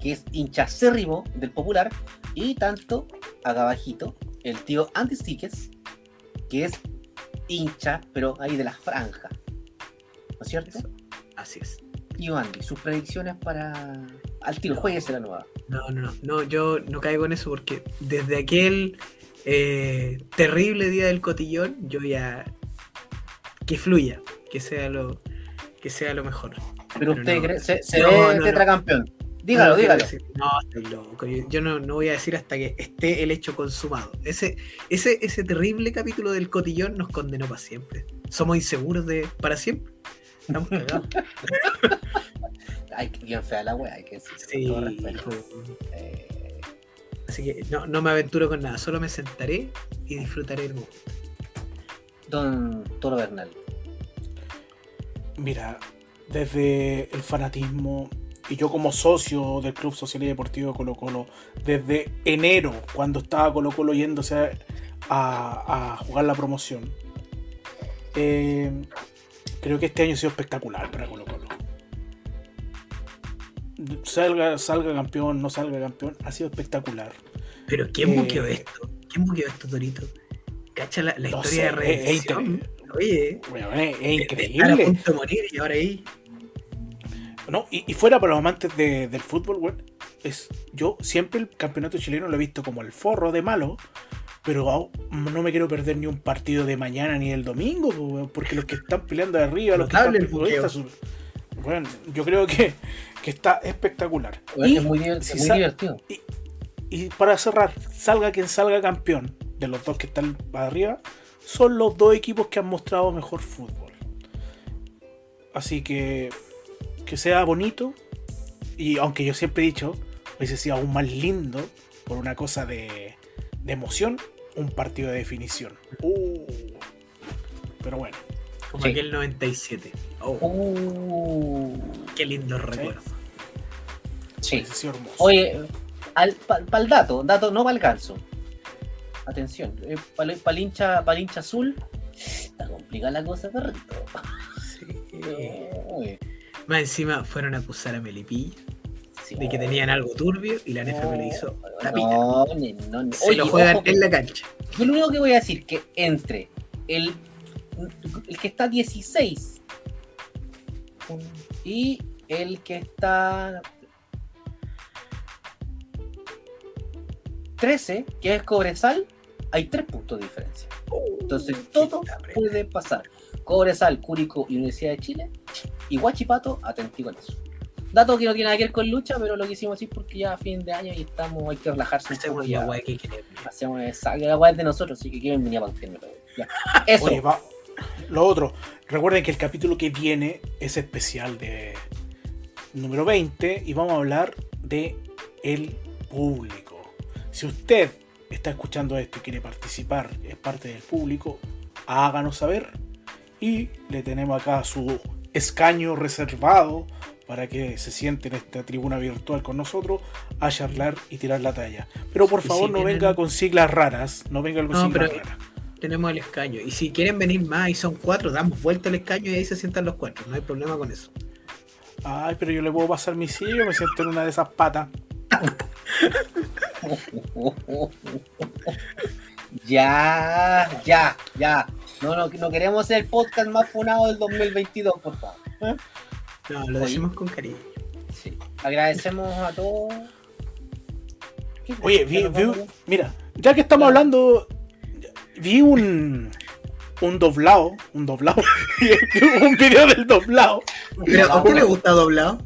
que es hinchacérrimo del popular, y tanto acá abajito, el tío Andy Stickes, que es hincha, pero ahí de la franja. ¿No es cierto? Eso. Así es. Andy, sus predicciones para. Al tiro, jueguese la nueva. No, no, no, no, yo no caigo en eso porque desde aquel eh, terrible día del cotillón, yo ya que fluya, que sea lo que sea lo mejor. Pero Pero usted no. cree, se, se No, ve no, tetracampeón. Dígalo, dígalo. No, estoy loco. Yo, yo no, no voy a decir hasta que esté el hecho consumado. Ese, ese, ese terrible capítulo del cotillón nos condenó para siempre. Somos inseguros de para siempre. Estamos (laughs) cagados. Ay, qué bien fea la wea, hay que decir. Sí, con todo respeto. pues, Eh, Así que no, no me aventuro con nada, solo me sentaré y disfrutaré el momento. don Toro Bernal. Mira, desde el fanatismo y yo como socio del Club Social y Deportivo de Colo Colo, desde enero, cuando estaba Colo Colo yéndose a, a jugar la promoción, eh, creo que este año ha sido espectacular para Colo Colo. Salga, salga campeón, no salga campeón, ha sido espectacular. Pero ¿quién Eh, buqueó esto? ¿Quién buqueó esto, Torito? ¿Cacha la, la No historia sé, de es- es redención? increíble. Oye, es, es estar a increíble. punto de morir y ahora ahí. No, y, y fuera para los amantes de- del fútbol, weón, es, yo siempre el campeonato chileno lo he visto como el forro de malo, pero no me quiero perder ni un partido de mañana ni el domingo, porque los que están peleando de arriba, los que están son- bueno, yo creo que, que está espectacular. Y, es muy, diver- si es muy sa- divertido. y para cerrar, salga quien salga campeón de los dos que están arriba, son los dos equipos que han mostrado mejor fútbol. Así que que sea bonito y aunque yo siempre he dicho, hubiese sido aún más lindo por una cosa de, de emoción, un partido de definición. Uh. pero bueno, Como Sí. aquel 97. Oh, Uh, qué lindo recuerdo. sí. hermoso. Oye, para el dato, dato no para el ganso. Atención, para el hincha, pa'l hincha azul, está complicada la cosa, perrito. Sí. (laughs) Más encima fueron a acusar a Melipilla sí. de que tenían algo turbio y la NFP le hizo tapita. No, no, ni- Se Oye, lo juegan ojo, en la cancha. Yo lo único que voy a decir que entre el, el que está 16 y el que está 13, que es Cobresal, hay tres puntos de diferencia. Entonces todo puede pasar. Cobresal, Curicó y Universidad de Chile y Guachipato, atentico en eso. Dato que no tiene nada que ver con lucha, pero lo quisimos decir porque ya a fin de año y estamos, hay que relajarse un poco Hacemos ya. guay que. Hacemos esa, que la weá es de nosotros, así que quieren venir a. Ya. Eso. Oye, va- lo otro, recuerden que el capítulo que viene es especial de número 20 y vamos a hablar de el público. Si usted está escuchando esto y quiere participar, es parte del público, háganos saber y le tenemos acá su escaño reservado para que se siente en esta tribuna virtual con nosotros a charlar y tirar la talla. Pero por favor si no tienen- venga con siglas raras, no venga con No, siglas pero- raras. Tenemos el escaño. Y si quieren venir más y son cuatro, damos vuelta al escaño y ahí se sientan los cuatro. No hay problema con eso. Ay, pero yo le puedo pasar mi silla, me siento en una de esas patas. (laughs) Ya, ya, ya. No, no, no queremos ser el podcast más funado del 2022, por favor. ¿Eh? No, lo Oye. decimos con cariño. Sí. Agradecemos a todos. Oye, vi, ¿Ya nos vi- mira, ya que estamos hablando, vi un un doblado, un doblado, (laughs) un video del doblado. Pero, ¿a usted le gusta doblado?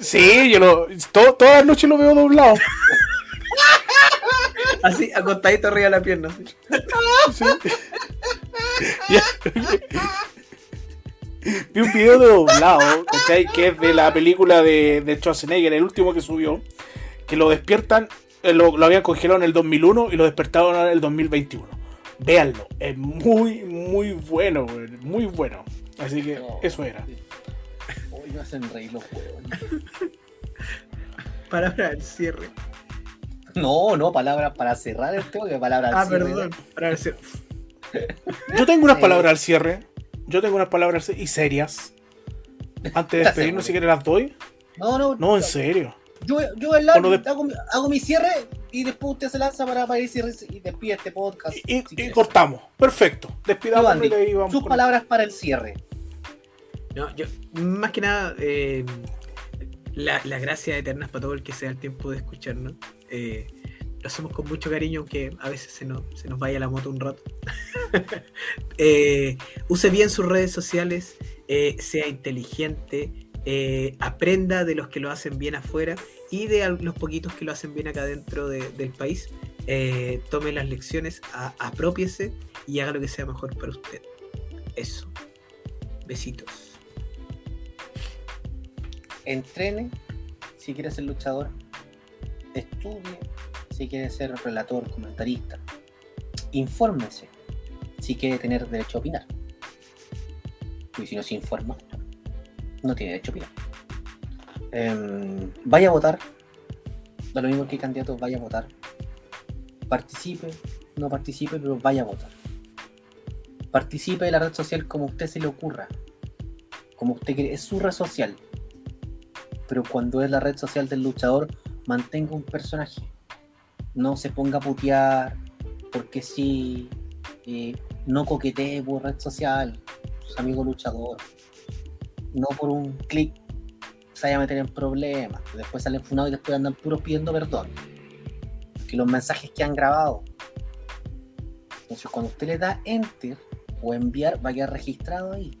Sí, yo lo, to- todas las noches lo veo doblado. Así, acostadito arriba de la pierna. así. Sí. Vi un video de doblado, ¿cachai? Que es de la película de, de Schwarzenegger, el último que subió, que lo despiertan, eh, lo, lo habían congelado en el 2001 y lo despertaron en el 2021. Véanlo, es muy, muy bueno, muy bueno. Así que No. eso era. Hoy me hacen reír los huevos. Palabra del cierre. No, no, palabras para cerrar el tema, que palabras Ah, al cierre. perdón. Palabra del cierre. Yo tengo unas Sí. palabras al cierre. Yo tengo unas palabras al cierre y serias. Antes de ¿Estás despedirnos, si seguro? quieres las doy. No, no, No, en serio. Yo, yo el O no de- hago, mi- hago mi cierre y después usted se lanza para, para ir y despide este podcast. Y, si cortamos. Perfecto. Despidamos Andy, y ahí vamos Sus con- palabras para el cierre. No, yo, más que nada, eh, la- las gracias eternas para todo el que se da el tiempo de escucharnos. Eh, lo hacemos con mucho cariño, aunque a veces se nos, se nos vaya la moto un rato. (laughs) Eh, use bien sus redes sociales, eh, sea inteligente, eh, aprenda de los que lo hacen bien afuera y de los poquitos que lo hacen bien acá dentro de- del país. Tome las lecciones, a- apropiese y haga lo que sea mejor para usted. Eso. Besitos. Entrene si quiere ser luchador. Estudie si quiere ser relator, comentarista. Infórmese si quiere tener derecho a opinar. Y si no se informa, no tiene derecho a opinar. Em, vaya a votar. Da lo mismo que candidato, vaya a votar. Participe, no participe, pero vaya a votar. Participe de la red social como a usted se le ocurra. Como usted quiere. Es su red social pero cuando es la red social del luchador, mantenga un personaje. No se ponga a putear, porque si no coquetee por red social, su amigo luchador. No por un clic se vaya a meter en problemas. Después salen funados y después andan puros pidiendo perdón. Que los mensajes que han grabado. Entonces, cuando usted le da enter o enviar, va a quedar registrado ahí.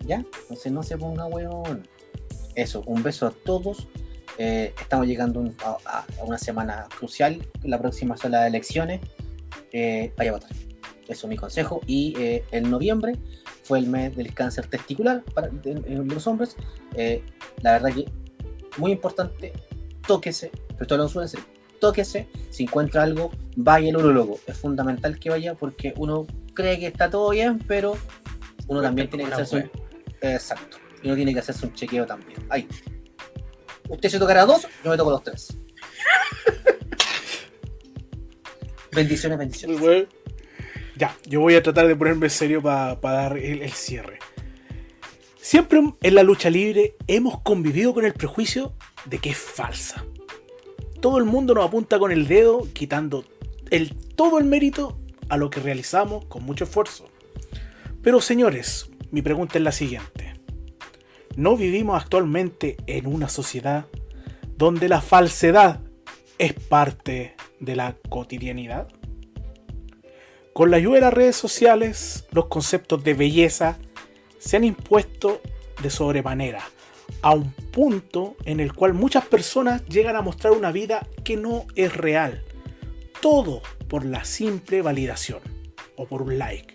¿Ya? Entonces, no se ponga huevón eso, un beso a todos. Eh, estamos llegando un- a, una semana crucial. La próxima son las elecciones. Eh, vaya a votar. Eso es mi consejo. Y eh, en noviembre fue el mes del cáncer testicular para los hombres. Eh, la verdad que muy importante, tóquese, pero esto lo suele ser, tóquese, si encuentra algo, vaya al urólogo. Es fundamental que vaya porque uno cree que está todo bien, pero uno también tiene que hacerse un, Exacto. Uno tiene que hacerse un chequeo también. Ahí. Usted se tocará dos, yo me toco los tres. bendiciones, bendiciones. Ya, yo voy a tratar de ponerme serio para dar el, el cierre. Siempre en la lucha libre hemos convivido con el prejuicio de que es falsa. Todo el mundo nos apunta con el dedo, quitando el, todo el mérito a lo que realizamos con mucho esfuerzo. Pero señores, mi pregunta es la siguiente. ¿No vivimos actualmente en una sociedad donde la falsedad es parte de la cotidianidad? Con la ayuda de las redes sociales, los conceptos de belleza se han impuesto de sobremanera, a un punto en el cual muchas personas llegan a mostrar una vida que no es real. Todo por la simple validación o por un like.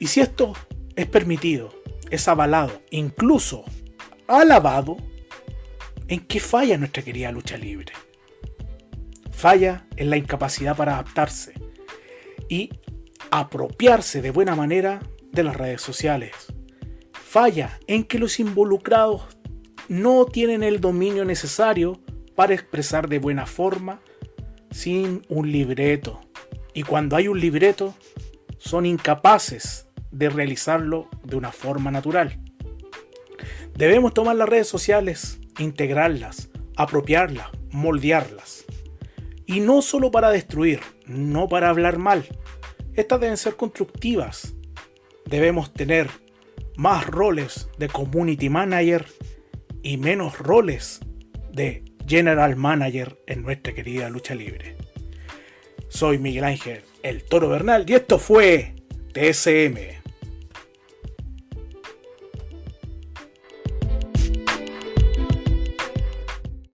Y si esto es permitido, es avalado, incluso alabado, ¿en qué falla nuestra querida lucha libre? Falla en la incapacidad para adaptarse y apropiarse de buena manera de las redes sociales. Falla en que los involucrados no tienen el dominio necesario para expresar de buena forma sin un libreto. Y cuando hay un libreto, son incapaces de realizarlo de una forma natural. Debemos tomar las redes sociales, integrarlas, apropiarlas, moldearlas. Y no solo para destruir, no para hablar mal. Estas deben ser constructivas. Debemos tener más roles de community manager y menos roles de general manager en nuestra querida lucha libre. Soy Miguel Ángel, el Toro Bernal, y esto fue TSM.